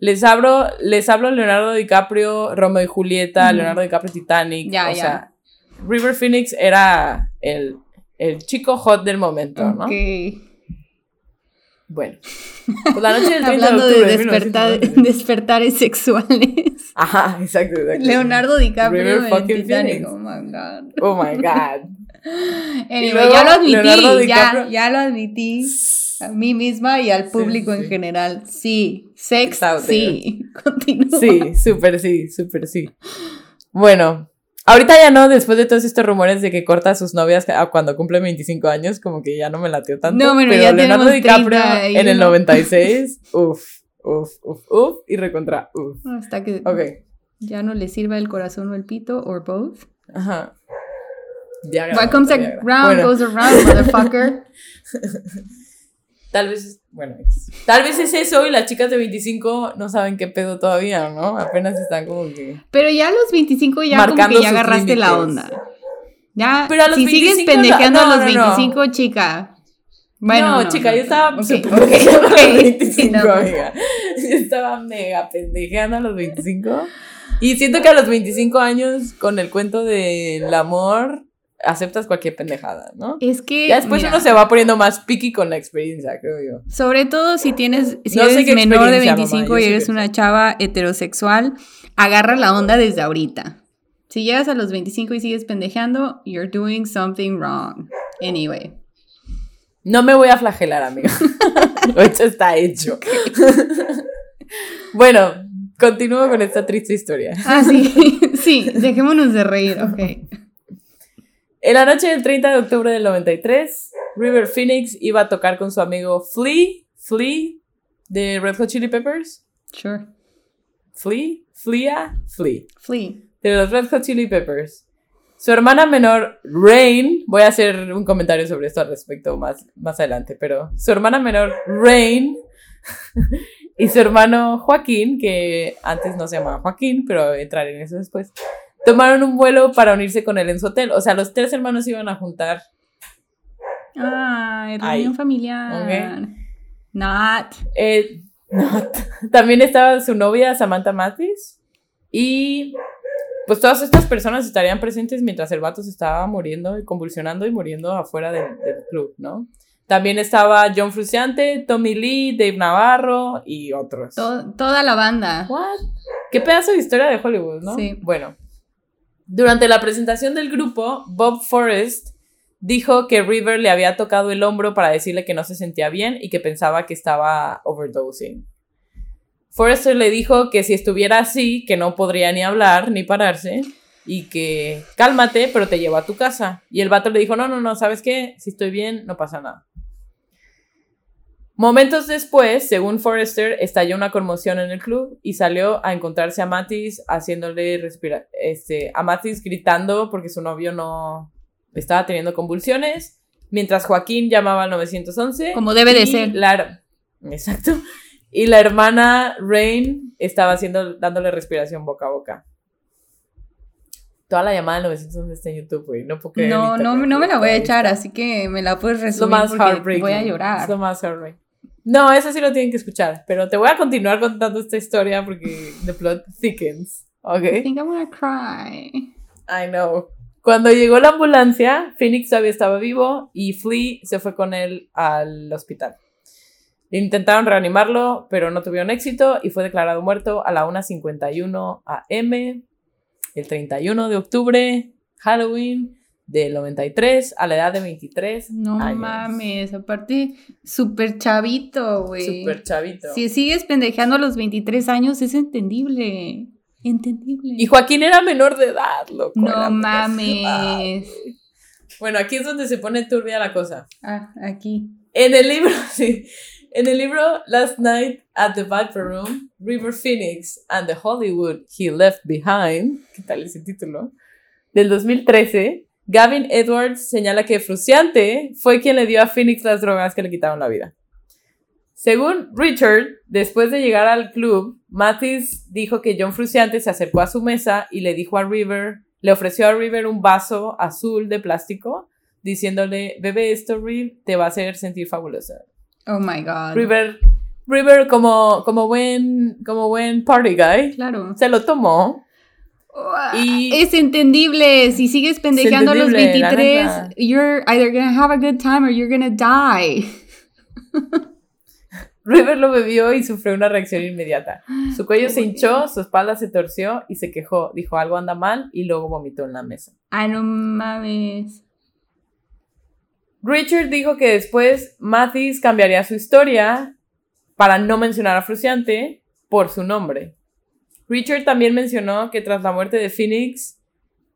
Les hablo, les hablo Leonardo DiCaprio, Romeo y Julieta, Leonardo DiCaprio Titanic. o sea, River Phoenix era el, el chico hot del momento, ¿no? Bueno, pues la noche del 30 Hablando de, octubre, de despertar, despertares sexuales. Ajá, exacto, exacto. Leonardo DiCaprio en Titanic. Oh my god. Oh my god. anyway, ya lo admití, ya, ya, lo admití a mí misma y al público en general. Sí, sex, sí. Continúa. Sí, súper sí, súper sí. Bueno, Ahorita ya no, después de todos estos rumores de que corta a sus novias cuando cumple 25 años, como que ya no me latió tanto. No, pero ya Leonardo DiCaprio en el 96, uff, uff, uff, uff, y recontra, uff. Hasta que ya no le sirva el corazón o el pito, or both. Ajá. What comes around goes around, motherfucker. Tal vez, bueno, tal vez es eso y las chicas de 25 no saben qué pedo todavía, ¿no? Apenas están como que... Pero ya a los 25 ya como que ya agarraste la onda. Ya, Pero a los si sigues pendejeando a los 25, chica. Bueno, no, chica, yo estaba okay, a los 25, amiga. Yo estaba mega pendejeando a los 25. Y siento que a los 25 años, con el cuento del amor, aceptas cualquier pendejada, ¿no? Es que. Ya después uno se va poniendo más picky con la experiencia, creo yo. Sobre todo si tienes. Si eres menor de 25 y eres una chava heterosexual, agarra la onda desde ahorita. Si llegas a los 25 y sigues pendejeando, you're doing something wrong. Anyway. No me voy a flagelar, amiga. Lo hecho está hecho. bueno, continúo con esta triste historia. Ah, sí. sí, dejémonos de reír, ok. En la noche del 30 de octubre del 93, River Phoenix iba a tocar con su amigo Flea, Flea, de Red Hot Chili Peppers. Sure. Flea, Flea, Flea. Flea. De los Red Hot Chili Peppers. Su hermana menor, Rain, voy a hacer un comentario sobre esto al respecto más, más adelante, pero su hermana menor, Rain, y su hermano Joaquín, que antes no se llamaba Joaquín, pero entraré en eso después, tomaron un vuelo para unirse con él en su hotel. O sea, los tres hermanos iban a juntar. Ah, reunión familiar. Not. Eh, not. También estaba su novia Samantha Mathis. Y pues todas estas personas estarían presentes mientras el vato se estaba muriendo y convulsionando y muriendo afuera del, club, ¿no? También estaba John Frusciante, Tommy Lee, Dave Navarro y otros. toda la banda. What? Qué pedazo de historia de Hollywood, ¿no? Sí. Bueno, durante la presentación del grupo, Bob Forrest dijo que River le había tocado el hombro para decirle que no se sentía bien y que pensaba que estaba overdosing. Forrester le dijo que si estuviera así, que no podría ni hablar ni pararse y que cálmate, pero te llevo a tu casa. Y el vato le dijo, no, no, no, ¿sabes qué? Si estoy bien, no pasa nada. Momentos después, según Forrester, estalló una conmoción en el club y salió a encontrarse a Matis haciéndole respirar, este, a Matis gritando porque su novio no estaba teniendo convulsiones, mientras Joaquín llamaba al 911. Como debe de ser. La, exacto. Y la hermana Rain estaba haciendo, dándole respiración boca a boca. Toda la llamada del 911 está en YouTube, güey. No No, no, no me la voy a echar, así que me la puedes resumir porque voy a llorar. Es lo más heartbreaking. No, eso sí lo tienen que escuchar, pero te voy a continuar contando esta historia porque the plot thickens, ¿ok? I think I'm gonna cry. I know. Cuando llegó la ambulancia, Phoenix todavía estaba vivo y Flea se fue con él al hospital. Intentaron reanimarlo, pero no tuvieron éxito y fue declarado muerto a la 1.51 am el 31 de octubre, Halloween del 93 a la edad de 23 no mames, aparte, súper chavito, güey. Súper chavito. Si sigues pendejeando a los 23 años, es entendible. Entendible. Y Joaquín era menor de edad, loco. No mames. bueno, aquí es donde se pone turbia la cosa. Ah, aquí. En el libro, sí. En el libro Last Night at the Viper Room, River Phoenix and the Hollywood He Left Behind, ¿qué tal ese título? Del 2013, Gavin Edwards señala que Fruciante fue quien le dio a Phoenix las drogas que le quitaron la vida. Según Richard, después de llegar al club, Mathis dijo que John Fruciante se acercó a su mesa y le dijo a River, le ofreció a River un vaso azul de plástico, diciéndole, bebe esto, River, te va a hacer sentir fabulosa. Oh my God. River, River como, como, buen, como buen party guy, claro. se lo tomó. Y es entendible. Si sigues pendejeando a los 23, you're either gonna have a good time or you're gonna die. River lo bebió y sufrió una reacción inmediata. Su cuello se hinchó, su espalda se torció y se quejó. Dijo algo anda mal y luego vomitó en la mesa. Ay, no mames. Richard dijo que después Mathis cambiaría su historia para no mencionar a Fruciante por su nombre. Richard también mencionó que tras la muerte de Phoenix,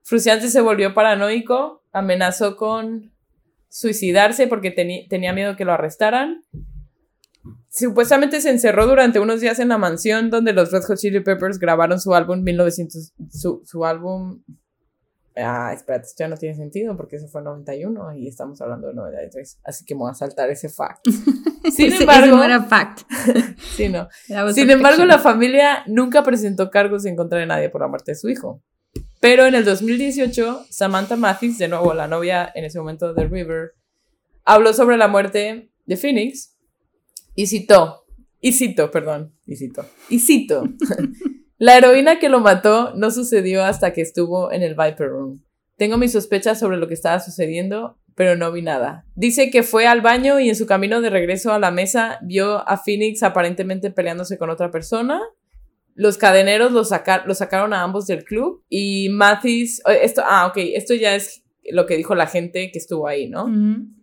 Fruciante se volvió paranoico, amenazó con suicidarse porque tenía miedo que lo arrestaran. Supuestamente se encerró durante unos días en la mansión donde los Red Hot Chili Peppers grabaron su álbum 1900, su, su álbum Ah, espérate, esto ya no tiene sentido porque eso fue en 91 y estamos hablando de 93. Así que me voy a saltar ese fact. Sin embargo. no era fact. sí, no. Sin embargo, la familia nunca presentó cargos en contra de nadie por la muerte de su hijo. Pero en el 2018, Samantha Mathis, de nuevo la novia en ese momento de River, habló sobre la muerte de Phoenix y citó, y citó, perdón, y citó, y citó. La heroína que lo mató no sucedió hasta que estuvo en el Viper Room. Tengo mis sospechas sobre lo que estaba sucediendo, pero no vi nada. Dice que fue al baño y en su camino de regreso a la mesa vio a Phoenix aparentemente peleándose con otra persona. Los cadeneros lo, sacaron a ambos del club y Mathis, eh, esto, ah, ok, esto ya es lo que dijo la gente que estuvo ahí, ¿no?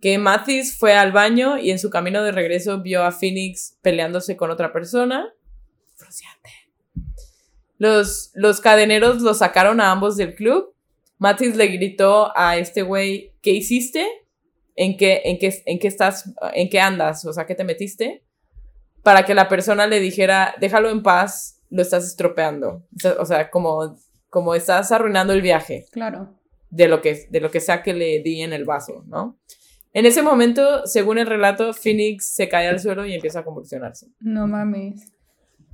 Que Mathis fue al baño y en su camino de regreso vio a Phoenix peleándose con otra persona. Los, los cadeneros los sacaron a ambos del club. Matis le gritó a este güey, ¿qué hiciste? ¿En qué, en, qué, ¿En qué estás? ¿En qué andas? O sea, ¿qué te metiste? Para que la persona le dijera, déjalo en paz, lo estás estropeando. O sea, como, como estás arruinando el viaje. Claro. De lo, que, de lo que sea que le di en el vaso, ¿no? En ese momento, según el relato, Phoenix se cae al suelo y empieza a convulsionarse. No mames.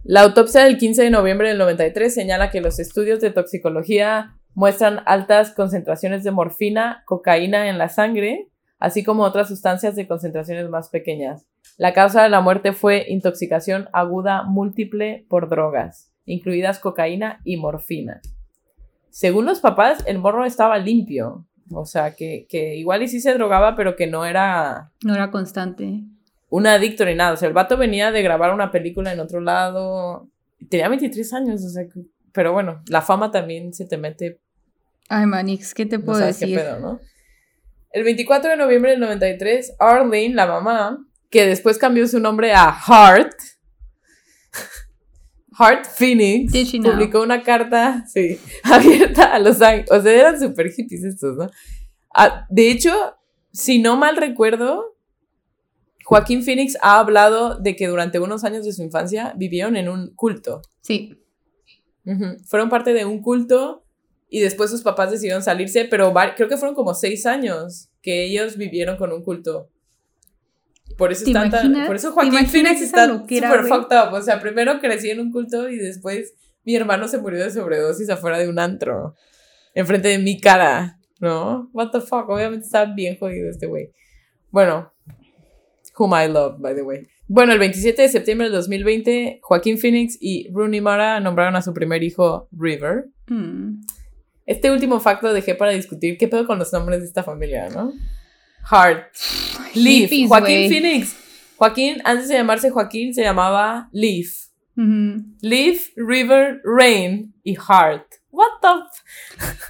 La autopsia del 15 de noviembre del 93 señala que los estudios de toxicología muestran altas concentraciones de morfina, cocaína en la sangre, así como otras sustancias de concentraciones más pequeñas. La causa de la muerte fue intoxicación aguda múltiple por drogas, incluidas cocaína y morfina. Según los papás, el morro estaba limpio, o sea, que, que igual y sí se drogaba, pero que no era... No era constante un adicto ni nada. O sea, el vato venía de grabar una película en otro lado. Tenía 23 años, o sea, pero bueno, la fama también se te mete. Ay, Manix, ¿qué te puedo decir? Qué pedo, ¿no? El 24 de noviembre del 93, Arlene, la mamá, que después cambió su nombre a Heart, Heart Phoenix, publicó una carta, sí, abierta a Los Ángeles. O sea, eran súper hippies estos, ¿no? Ah, de hecho, si no mal recuerdo, Joaquín Phoenix ha hablado de que durante unos años de su infancia vivieron en un culto. Sí. Fueron parte de un culto y después sus papás decidieron salirse, pero creo que fueron como seis años que ellos vivieron con un culto. Por eso, está por eso Joaquín Phoenix está super fucked up. O sea, primero crecí en un culto y después mi hermano se murió de sobredosis afuera de un antro. Enfrente de mi cara. ¿No? What the fuck. Obviamente está bien jodido este güey. Bueno, whom I love, by the way. Bueno, el 27 de septiembre del 2020, Joaquín Phoenix y Rooney Mara nombraron a su primer hijo River. Hmm. Este último facto dejé para discutir qué pedo con los nombres de esta familia, ¿no? Hart, Leaf, Joaquín Phoenix. Joaquín, antes de llamarse Joaquín, se llamaba Leaf. Leaf, River, Rain y Heart. What the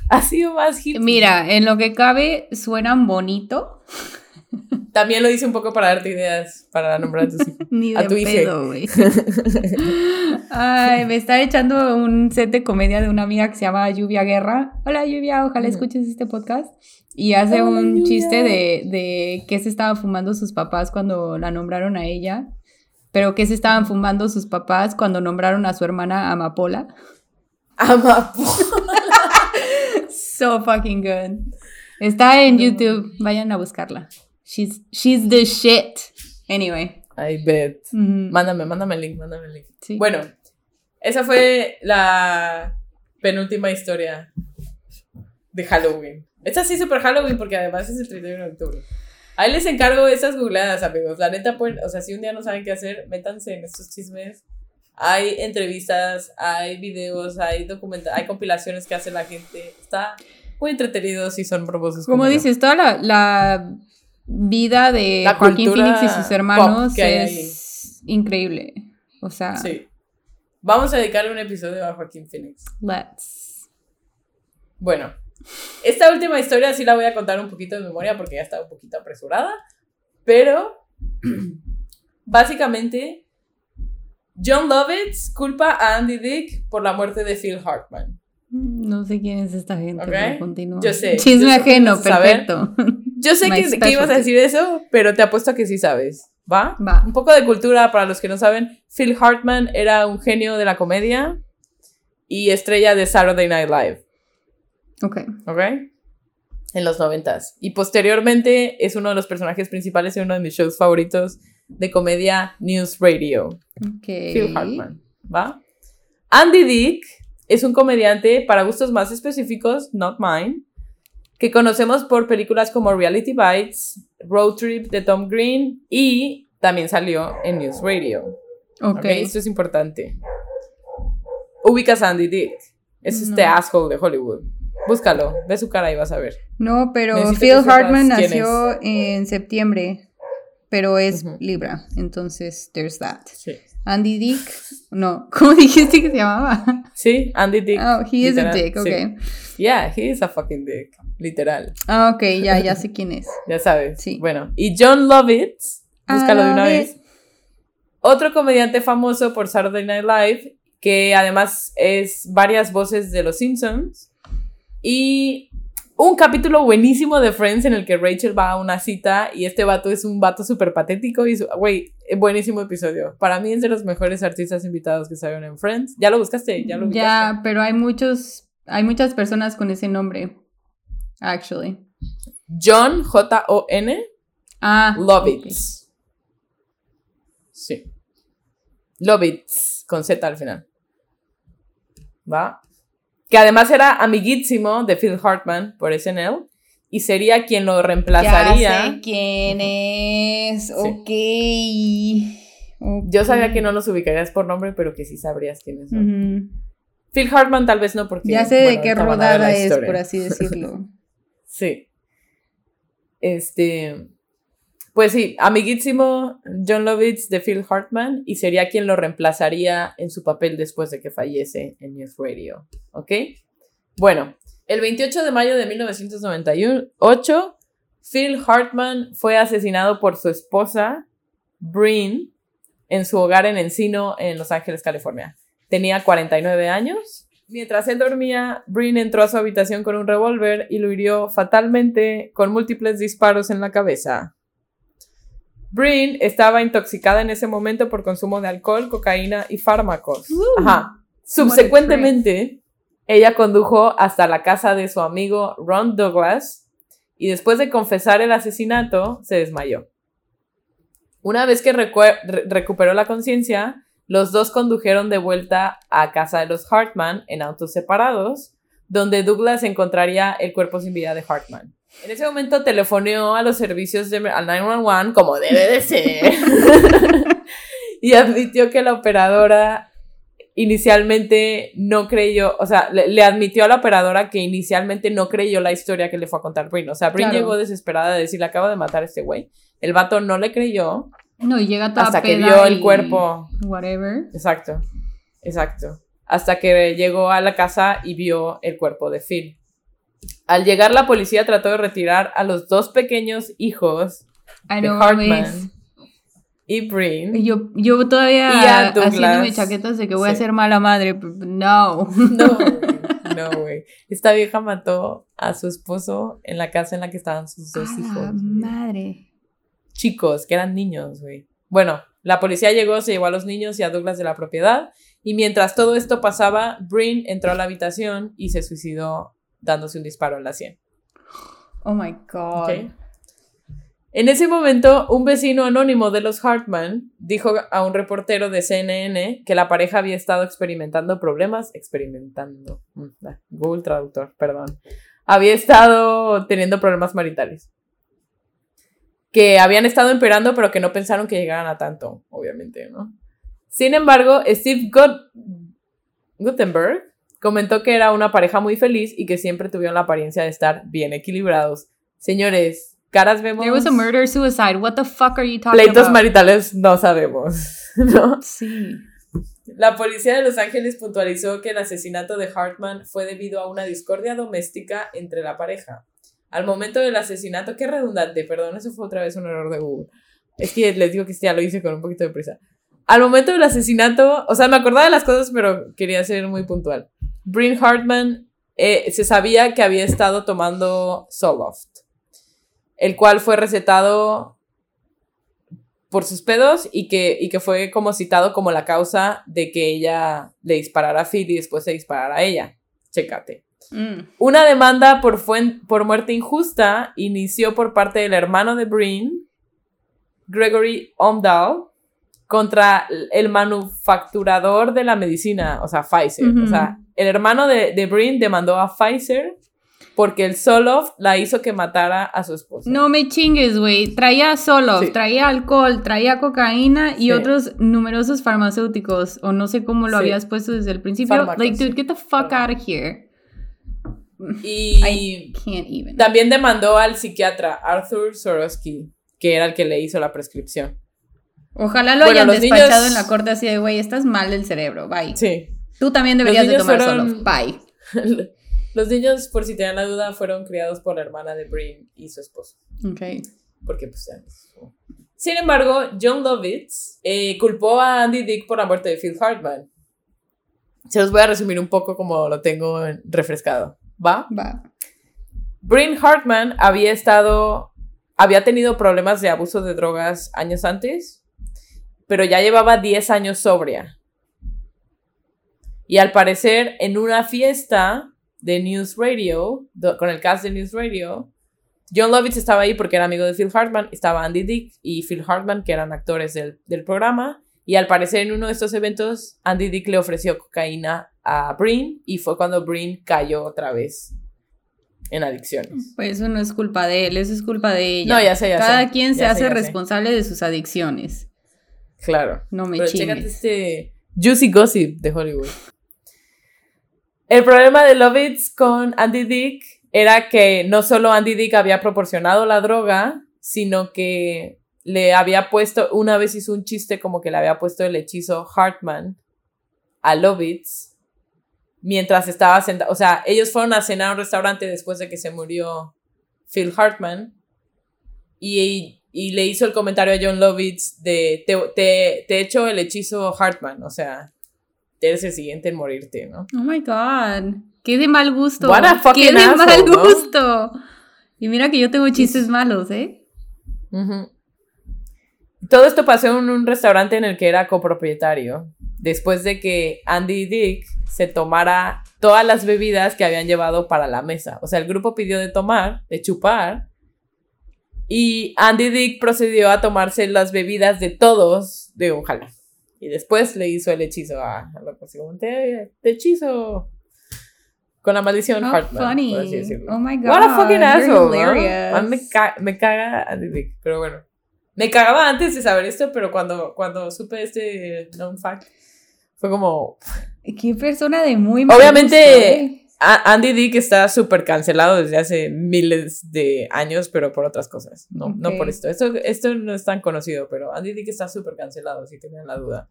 ha sido más. Mira, en lo que cabe suenan bonito. También lo hice un poco para darte ideas para nombrar a, tus Ni a tu pedo, güey. Ay, me está echando un set de comedia de una amiga que se llama Lluvia Guerra. Hola Lluvia, ojalá escuches este podcast. Y hace un chiste de, de qué se estaban fumando sus papás cuando la nombraron a ella. Pero qué se estaban fumando sus papás cuando nombraron a su hermana Amapola. Amapola. so fucking good. Está en YouTube, vayan a buscarla. She's, she's the shit. Anyway. I bet. Mándame, mándame el link, mándame el link. Bueno, esa fue la penúltima historia de Halloween. Esta sí super Halloween porque además es el 31 de octubre. Ahí les encargo esas googleadas, amigos. La neta, pues, o sea, si un día no saben qué hacer, métanse en estos chismes. Hay entrevistas, hay videos, hay documentos, hay compilaciones que hace la gente. Está muy entretenido si son propósitos. Como, dices, toda la, vida de Joaquín Phoenix y sus hermanos es increíble. O sea. Sí. Vamos a dedicarle un episodio a Joaquín Phoenix. Let's. Bueno, esta última historia sí la voy a contar un poquito de memoria porque ya está un poquito apresurada, pero básicamente John Lovitz culpa a Andy Dick por la muerte de Phil Hartman. No sé quién es esta gente, pero continúa. Yo sé. Chisme ajeno, perfecto. Yo sé que, que, ibas a decir eso, pero te apuesto a que sí sabes. ¿Va? Va. Un poco de cultura para los que no saben. Phil Hartman era un genio de la comedia y estrella de Saturday Night Live. Ok. Ok. En los noventas. Y posteriormente es uno de los personajes principales en uno de mis shows favoritos de comedia News Radio. Ok. Phil Hartman. ¿Va? Andy Dick es un comediante para gustos más específicos, not mine, que conocemos por películas como Reality Bites, Road Trip de Tom Green y también salió en News Radio. Ok. okay esto es importante. Ubicas a Andy Dick. Es este asshole de Hollywood. Búscalo, ve su cara y vas a ver. No, pero Phil Hartman nació en septiembre, pero es Libra, entonces there's that. Sí. Andy Dick, no, ¿cómo dijiste que se llamaba? Sí, Andy Dick. Oh, he is a dick, ok. Yeah, he is a fucking dick, literal. Ah, ok, ya, ya sé quién es. ya sabes. Sí. Bueno, y John Lovitz, búscalo de una vez. Otro comediante famoso por Saturday Night Live, que además es varias voces de Los Simpsons y un capítulo buenísimo de Friends en el que Rachel va a una cita y este vato es un vato súper patético y, güey, buenísimo episodio. Para mí es de los mejores artistas invitados que salieron en Friends. ¿Ya lo buscaste? ¿Ya lo Ya, pero hay muchos, hay muchas personas con ese nombre, actually. John, J-O-N. Ah. Lovitz. Sí. Lovitz, con Z al final. ¿Va? Que además era amiguísimo de Phil Hartman por SNL y sería quien lo reemplazaría. Ya sé quién es, ok. Yo sabía que no los ubicarías por nombre, pero que sí sabrías quiénes son. Phil Hartman tal vez no, porque... Ya sé de qué rodada es, por así decirlo. sí. Este... Pues sí, amiguísimo John Lovitz de Phil Hartman y sería quien lo reemplazaría en su papel después de que fallece en News Radio. ¿Ok? Bueno, el 28 de mayo de 1998, Phil Hartman fue asesinado por su esposa, Breen, en su hogar en Encino, en Los Ángeles, California. Tenía 49 años. Mientras él dormía, Breen entró a su habitación con un revólver y lo hirió fatalmente con múltiples disparos en la cabeza. Breen estaba intoxicada en ese momento por consumo de alcohol, cocaína y fármacos. Uh, Ajá. Subsecuentemente, ella condujo hasta la casa de su amigo Ron Douglas y después de confesar el asesinato, se desmayó. Una vez que recuperó la conciencia, los dos condujeron de vuelta a casa de los Hartman en autos separados, donde Douglas encontraría el cuerpo sin vida de Hartman. En ese momento telefoneó a los servicios de, al 911 como debe de ser y admitió que la operadora inicialmente no creyó, o sea, le, admitió a la operadora que inicialmente no creyó la historia que le fue a contar Brin. O sea, Brin llegó desesperada a decirle, acabo de matar a este güey. El vato no le creyó. No, y llega toda Hasta que vio el cuerpo. Whatever. Exacto, exacto. Hasta que llegó a la casa y vio el cuerpo de Phil. Al llegar la policía trató de retirar a los dos pequeños hijos de Hartman y Breen. Yo, yo todavía haciéndome chaquetas de que voy a ser mala madre. No. No, no, güey. Esta vieja mató a su esposo en la casa en la que estaban sus dos hijos. madre. Chicos, que eran niños, güey. Bueno, la policía llegó, se llevó a los niños y a Douglas de la propiedad. Y mientras todo esto pasaba, Breen entró a la habitación y se suicidó dándose un disparo en la sien. Oh my God. En ese momento, un vecino anónimo de los Hartman dijo a un reportero de CNN que la pareja había estado experimentando problemas, experimentando, mm, ah, Google Traductor, perdón, había estado teniendo problemas maritales. Que habían estado empeorando, pero que no pensaron que llegaran a tanto, obviamente, ¿no? Sin embargo, Steve Gutenberg comentó que era una pareja muy feliz y que siempre tuvieron la apariencia de estar bien equilibrados. Señores, caras vemos. There was a murder suicide. What the fuck are you talking Pleitos maritales no sabemos, ¿no? Sí. La policía de Los Ángeles puntualizó que el asesinato de Hartman fue debido a una discordia doméstica entre la pareja. Al momento del asesinato, qué redundante, perdón, eso fue otra vez un error de Google. Es que les digo que ya lo hice con un poquito de prisa. Al momento del asesinato, o sea, me acordaba de las cosas, pero quería ser muy puntual. Bryn Hartman eh, se sabía que había estado tomando Soloft el cual fue recetado por sus pedos y que, y que fue como citado como la causa de que ella le disparara a Phil y después se disparara a ella. Chécate. Mm. Una demanda por, por muerte injusta inició por parte del hermano de Breen, Gregory Omdahl, contra el manufacturador de la medicina, o sea, Pfizer. O sea, el hermano de, de Breen demandó a Pfizer porque el Soloff la hizo que matara a su esposo. No me chingues, güey. Traía Soloff, traía alcohol, traía cocaína y otros numerosos farmacéuticos. O no sé cómo lo habías puesto desde el principio. like, dude, get the fuck out of here. Y también demandó al psiquiatra Arthur Sorosky, que era el que le hizo la prescripción. Ojalá lo hayan despachado en la corte así de, güey, estás mal del cerebro, bye. Sí. Tú también deberías de tomar Soloff, bye. Los niños, por si tenían la duda, fueron criados por la hermana de Breen y su esposo. Ok. Porque, pues, Sin embargo, John Lovitz eh, culpó a Andy Dick por la muerte de Phil Hartman. Se los voy a resumir un poco como lo tengo refrescado. ¿Va? Va. Breen Hartman había estado. Había tenido problemas de abuso de drogas años antes, pero ya llevaba 10 años sobria. Y al parecer, en una fiesta, de News Radio, con el cast de News Radio, John Lovitz estaba ahí porque era amigo de Phil Hartman, estaba Andy Dick y Phil Hartman, que eran actores del, programa, y al parecer en uno de estos eventos, Andy Dick le ofreció cocaína a Breen y fue cuando Breen cayó otra vez en adicciones. Pues eso no es culpa de él, eso es culpa de ella. No, ya sé, ya Cada quien se hace responsable de sus adicciones. Claro. No me Pero chécate este juicy gossip de Hollywood. El problema de Lovitz con Andy Dick era que no solo Andy Dick había proporcionado la droga, sino que le había puesto, una vez hizo un chiste como que le había puesto el hechizo Hartman a Lovitz mientras estaba sentado, o sea, ellos fueron a cenar a un restaurante después de que se murió Phil Hartman y, y le hizo el comentario a John Lovitz de te, te, te echo el hechizo Hartman, o sea, eres el siguiente en morirte, ¿no? Oh my god. Qué de mal gusto. What a Qué de mal gusto. Y mira que yo tengo chistes malos, ¿eh? Todo esto pasó en un restaurante en el que era copropietario. Después de que Andy Dick se tomara todas las bebidas que habían llevado para la mesa. O sea, el grupo pidió de tomar, de chupar. Y Andy Dick procedió a tomarse las bebidas de todos de un jalón. Y después le hizo el hechizo a, lo que te, te hechizo con la maldición oh, Hartman. Funny. Oh my god. What a fucking asshole. ¿no? me, me caga Andy Dick, pero bueno. Me cagaba antes de saber esto, pero cuando, cuando supe este known fact, Fue como... Qué persona de muy Obviamente, ¿eh? Andy Dick está súper cancelado desde hace miles de años, pero por otras cosas. No, no por esto. esto. Esto no es tan conocido, pero Andy Dick está súper cancelado, si tenían la duda.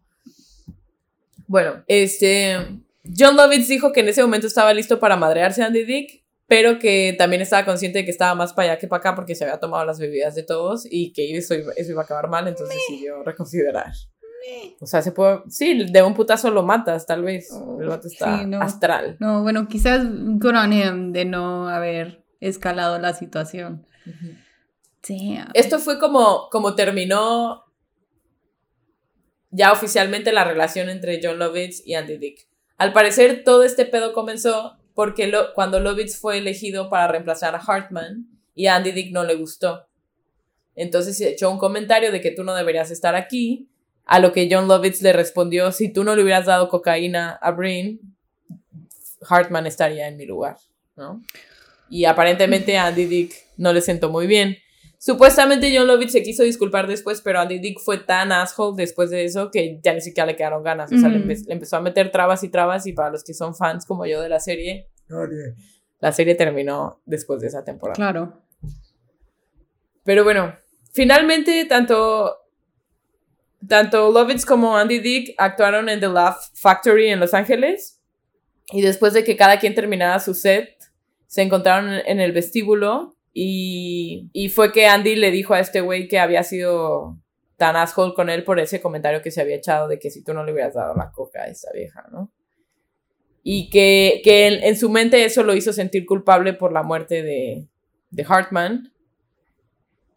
Bueno, este. John Lovitz dijo que en ese momento estaba listo para madrearse a Andy Dick, pero que también estaba consciente de que estaba más para allá que para acá porque se había tomado las bebidas de todos y que eso iba, eso iba a acabar mal, entonces decidió reconsiderar. O sea, se puede. Sí, de un putazo lo matas, tal vez. Oh, el vato está astral. No, bueno, quizás good on him de no haber escalado la situación. Esto fue como, como terminó ya oficialmente la relación entre John Lovitz y Andy Dick. Al parecer, todo este pedo comenzó porque lo, cuando Lovitz fue elegido para reemplazar a Hartman y a Andy Dick no le gustó. Entonces se echó un comentario de que tú no deberías estar aquí a lo que John Lovitz le respondió, si tú no le hubieras dado cocaína a Brin, Hartman estaría en mi lugar, ¿no? Y aparentemente a Andy Dick no le sentó muy bien. Supuestamente John Lovitz se quiso disculpar después, pero Andy Dick fue tan asshole después de eso que ya ni siquiera le quedaron ganas. O sea, le, empezó a meter trabas y trabas y para los que son fans como yo de la serie, la serie terminó después de esa temporada. Claro. Pero bueno, finalmente tanto tanto Lovitz como Andy Dick actuaron en The Laugh Factory en Los Ángeles. Y después de que cada quien terminara su set, se encontraron en el vestíbulo. Y, fue que Andy le dijo a este güey que había sido tan asshole con él por ese comentario que se había echado de que si tú no le hubieras dado la coca a esa vieja, ¿no? Y que, que en, su mente eso lo hizo sentir culpable por la muerte de, de Hartman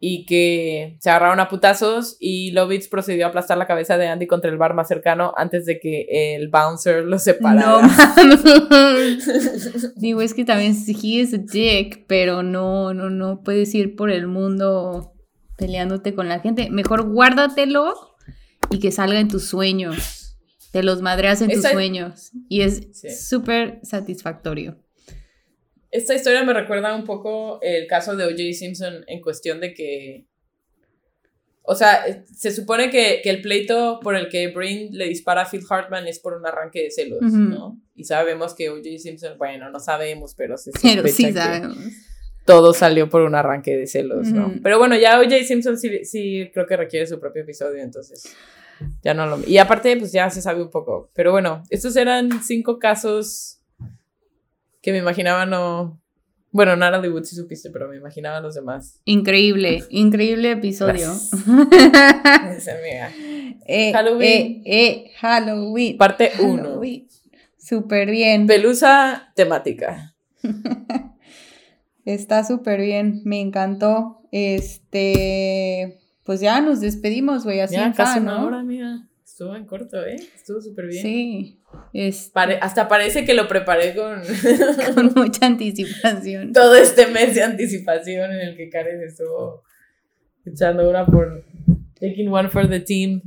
y que se agarraron a putazos y Lovitz procedió a aplastar la cabeza de Andy contra el bar más cercano antes de que el bouncer lo separara. No, Digo, es que también he es a dick, pero no, no, no puedes ir por el mundo peleándote con la gente. Mejor guárdatelo y que salga en tus sueños. Te los madreas en tus sueños. Y es súper satisfactorio. Esta historia me recuerda un poco el caso de O.J. Simpson en cuestión de que. O sea, se supone que, el pleito por el que Brin le dispara a Phil Hartman es por un arranque de celos, ¿no? Y sabemos que O.J. Simpson, bueno, no sabemos, pero se Pero sí sabemos. todo salió por un arranque de celos, ¿no? Pero bueno, ya O.J. Simpson sí, sí creo que requiere su propio episodio, entonces ya no lo... Y aparte, pues ya se sabe un poco. Pero bueno, estos eran cinco casos que me imaginaba no. Bueno, Natalie Wood sí supiste, pero me imaginaba los demás. Increíble, increíble episodio. Eh, Halloween. Eh, eh, Halloween. Parte 1. Súper bien. Pelusa temática. Está súper bien, me encantó. Este, pues ya nos despedimos, güey, así ya, casi una hora, mira. Estuvo en corto, ¿eh? Estuvo súper bien. Sí. Hasta parece que lo preparé con... con mucha anticipación. Todo este mes de anticipación en el que Karen estuvo echando una por... Taking one for the team.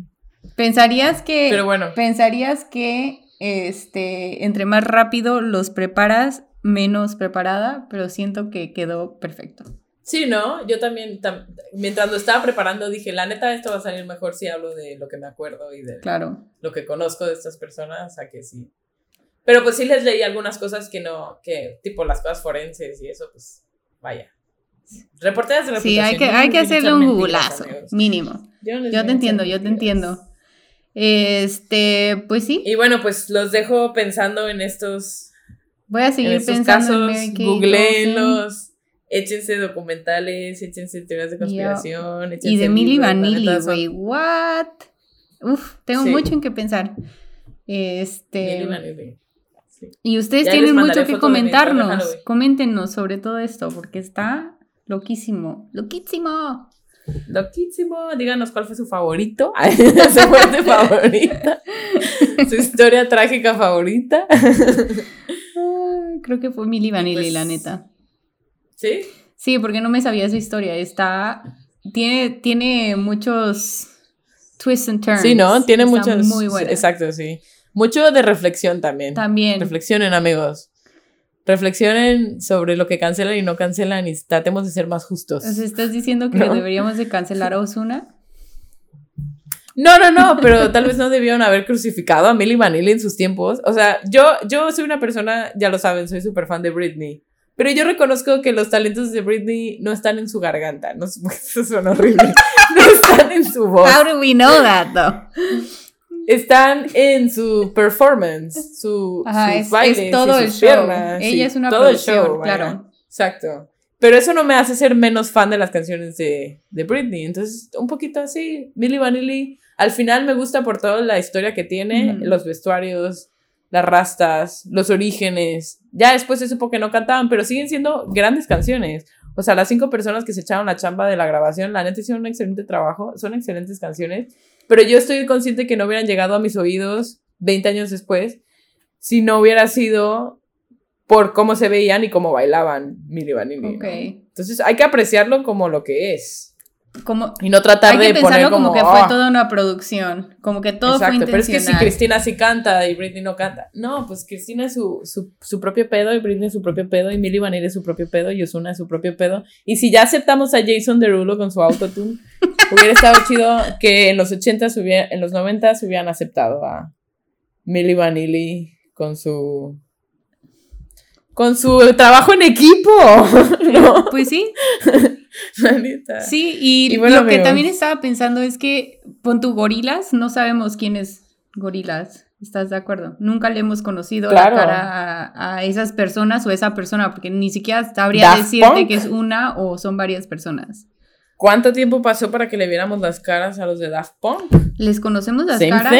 Pensarías que... Pero bueno. Pensarías que este, entre más rápido los preparas, menos preparada, pero siento que quedó perfecto. Sí, ¿no? Yo también, mientras lo estaba preparando, dije, la neta, esto va a salir mejor si hablo de lo que me acuerdo y de claro. lo que conozco de estas personas, a que sí. Pero pues sí les leí algunas cosas que no, que tipo las cosas forenses y eso, pues vaya. Reporteras de. Sí, hay que, hay que hacerle un googlazo, mínimo. Yo, te entiendo, yo te entiendo. Este, pues sí. Y bueno, pues los dejo pensando en estos. Voy a seguir pensando casos, en googleenlos échense documentales, échense teorías de conspiración. Échense y de Milly Vanilli, güey, what? Uf, tengo mucho en qué pensar. Este. Vanilli. Y ustedes tienen mucho que comentarnos. Coméntenos sobre todo esto, porque está loquísimo. ¡Loquísimo! Loquísimo. Díganos cuál fue su favorito. su muerte favorita. su historia trágica favorita. creo que fue Milly Vanilli, pues la neta. ¿Sí? Sí, porque no me sabía su historia. Está. Tiene, tiene muchos twists and turns. Sí, ¿no? Tiene muchos. Muy buenos. Exacto, sí. Mucho de reflexión también. También. Reflexionen, amigos. Reflexionen sobre lo que cancelan y no cancelan y tratemos de ser más justos. ¿Estás diciendo que deberíamos de cancelar a Osuna? No, no, no, pero tal vez no debieron haber crucificado a Millie Vanilli en sus tiempos. O sea, yo, yo soy una persona, ya lo saben, soy súper fan de Britney. Pero yo reconozco que los talentos de Britney no están en su garganta. No, eso suena horrible. No están en su voz. How do we know that, though? Están en su performance, su, Ajá, sus es, todo el show. Ella es una todo el show, claro. Exacto. Pero eso no me hace ser menos fan de las canciones de, de Britney. Entonces, un poquito así. Millie Vanilli, al final me gusta por toda la historia que tiene, los vestuarios, las rastas, los orígenes. Ya después se supo que no cantaban, pero siguen siendo grandes canciones. O sea, las cinco personas que se echaron la chamba de la grabación, la neta hicieron un excelente trabajo, son excelentes canciones, pero yo estoy consciente que no hubieran llegado a mis oídos 20 años después si no hubiera sido por cómo se veían y cómo bailaban Milly Vanilli. Entonces hay que apreciarlo como lo que es. Como, y no tratar de poner como, que fue ah". toda una producción, como que todo fue intencional. pero es que si Cristina sí canta y Britney no canta. No, pues Cristina es su, su, propio pedo y Britney es su propio pedo y Milly Vanilli es su propio pedo y Osuna es su propio pedo. Y si ya aceptamos a Jason Derulo con su autotune, hubiera estado chido que en los 80 hubiera, en los 90 se hubieran aceptado a Milly Vanilli con su con su trabajo en equipo. ¿no? Pues sí. Sí, y, lo que también estaba pensando es que con tu gorilas, no sabemos quién es gorilas. ¿Estás de acuerdo? Nunca le hemos conocido la cara a, esas personas o esa persona, porque ni siquiera sabría decirte que es una o son varias personas. ¿Cuánto tiempo pasó para que le viéramos las caras a los de Daft Punk? ¿Les conocemos las caras?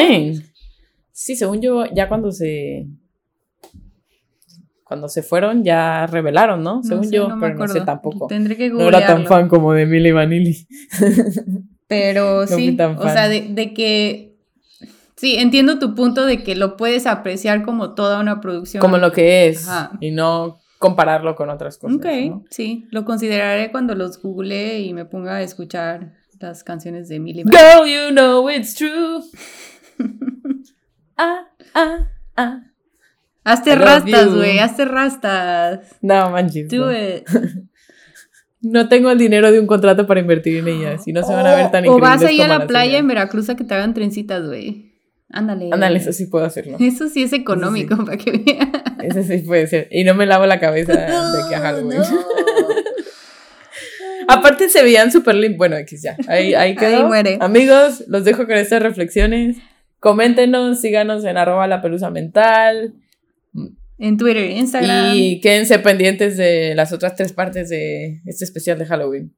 Sí, según yo, ya cuando se cuando se fueron ya revelaron, ¿no? Según yo, pero no sé tampoco. Tendré que No era tan fan como de Milly Vanilli. pero sí, o sea, de, que... Sí, entiendo tu punto de que lo puedes apreciar como toda una producción. Como lo que es y no compararlo con otras cosas. Ok, sí, lo consideraré cuando los google y me ponga a escuchar las canciones de Milly Vanilli. Girl, you know it's true. ah, ah, ah. Hazte rastas, güey, hazte rastas. No, manches. Do it. no tengo el dinero de un contrato para invertir en ellas, si no se van a ver tan. O vas ahí a la playa en Veracruz a que te hagan trencitas, güey. Ándale. Ándale, eso sí puedo hacerlo. Eso sí es económico, para que vean. Eso sí puede ser. Y no me lavo la cabeza de que a Halloween. Aparte se veían súper limpios. Bueno, X ya. Ahí, ahí quedó. Ahí muere. Amigos, los dejo con estas reflexiones. Coméntenos, síganos en arroba la pelusa mental. En Twitter, Instagram. Y quédense pendientes de las otras tres partes de este especial de Halloween.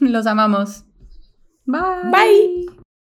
Los amamos. Bye. Bye.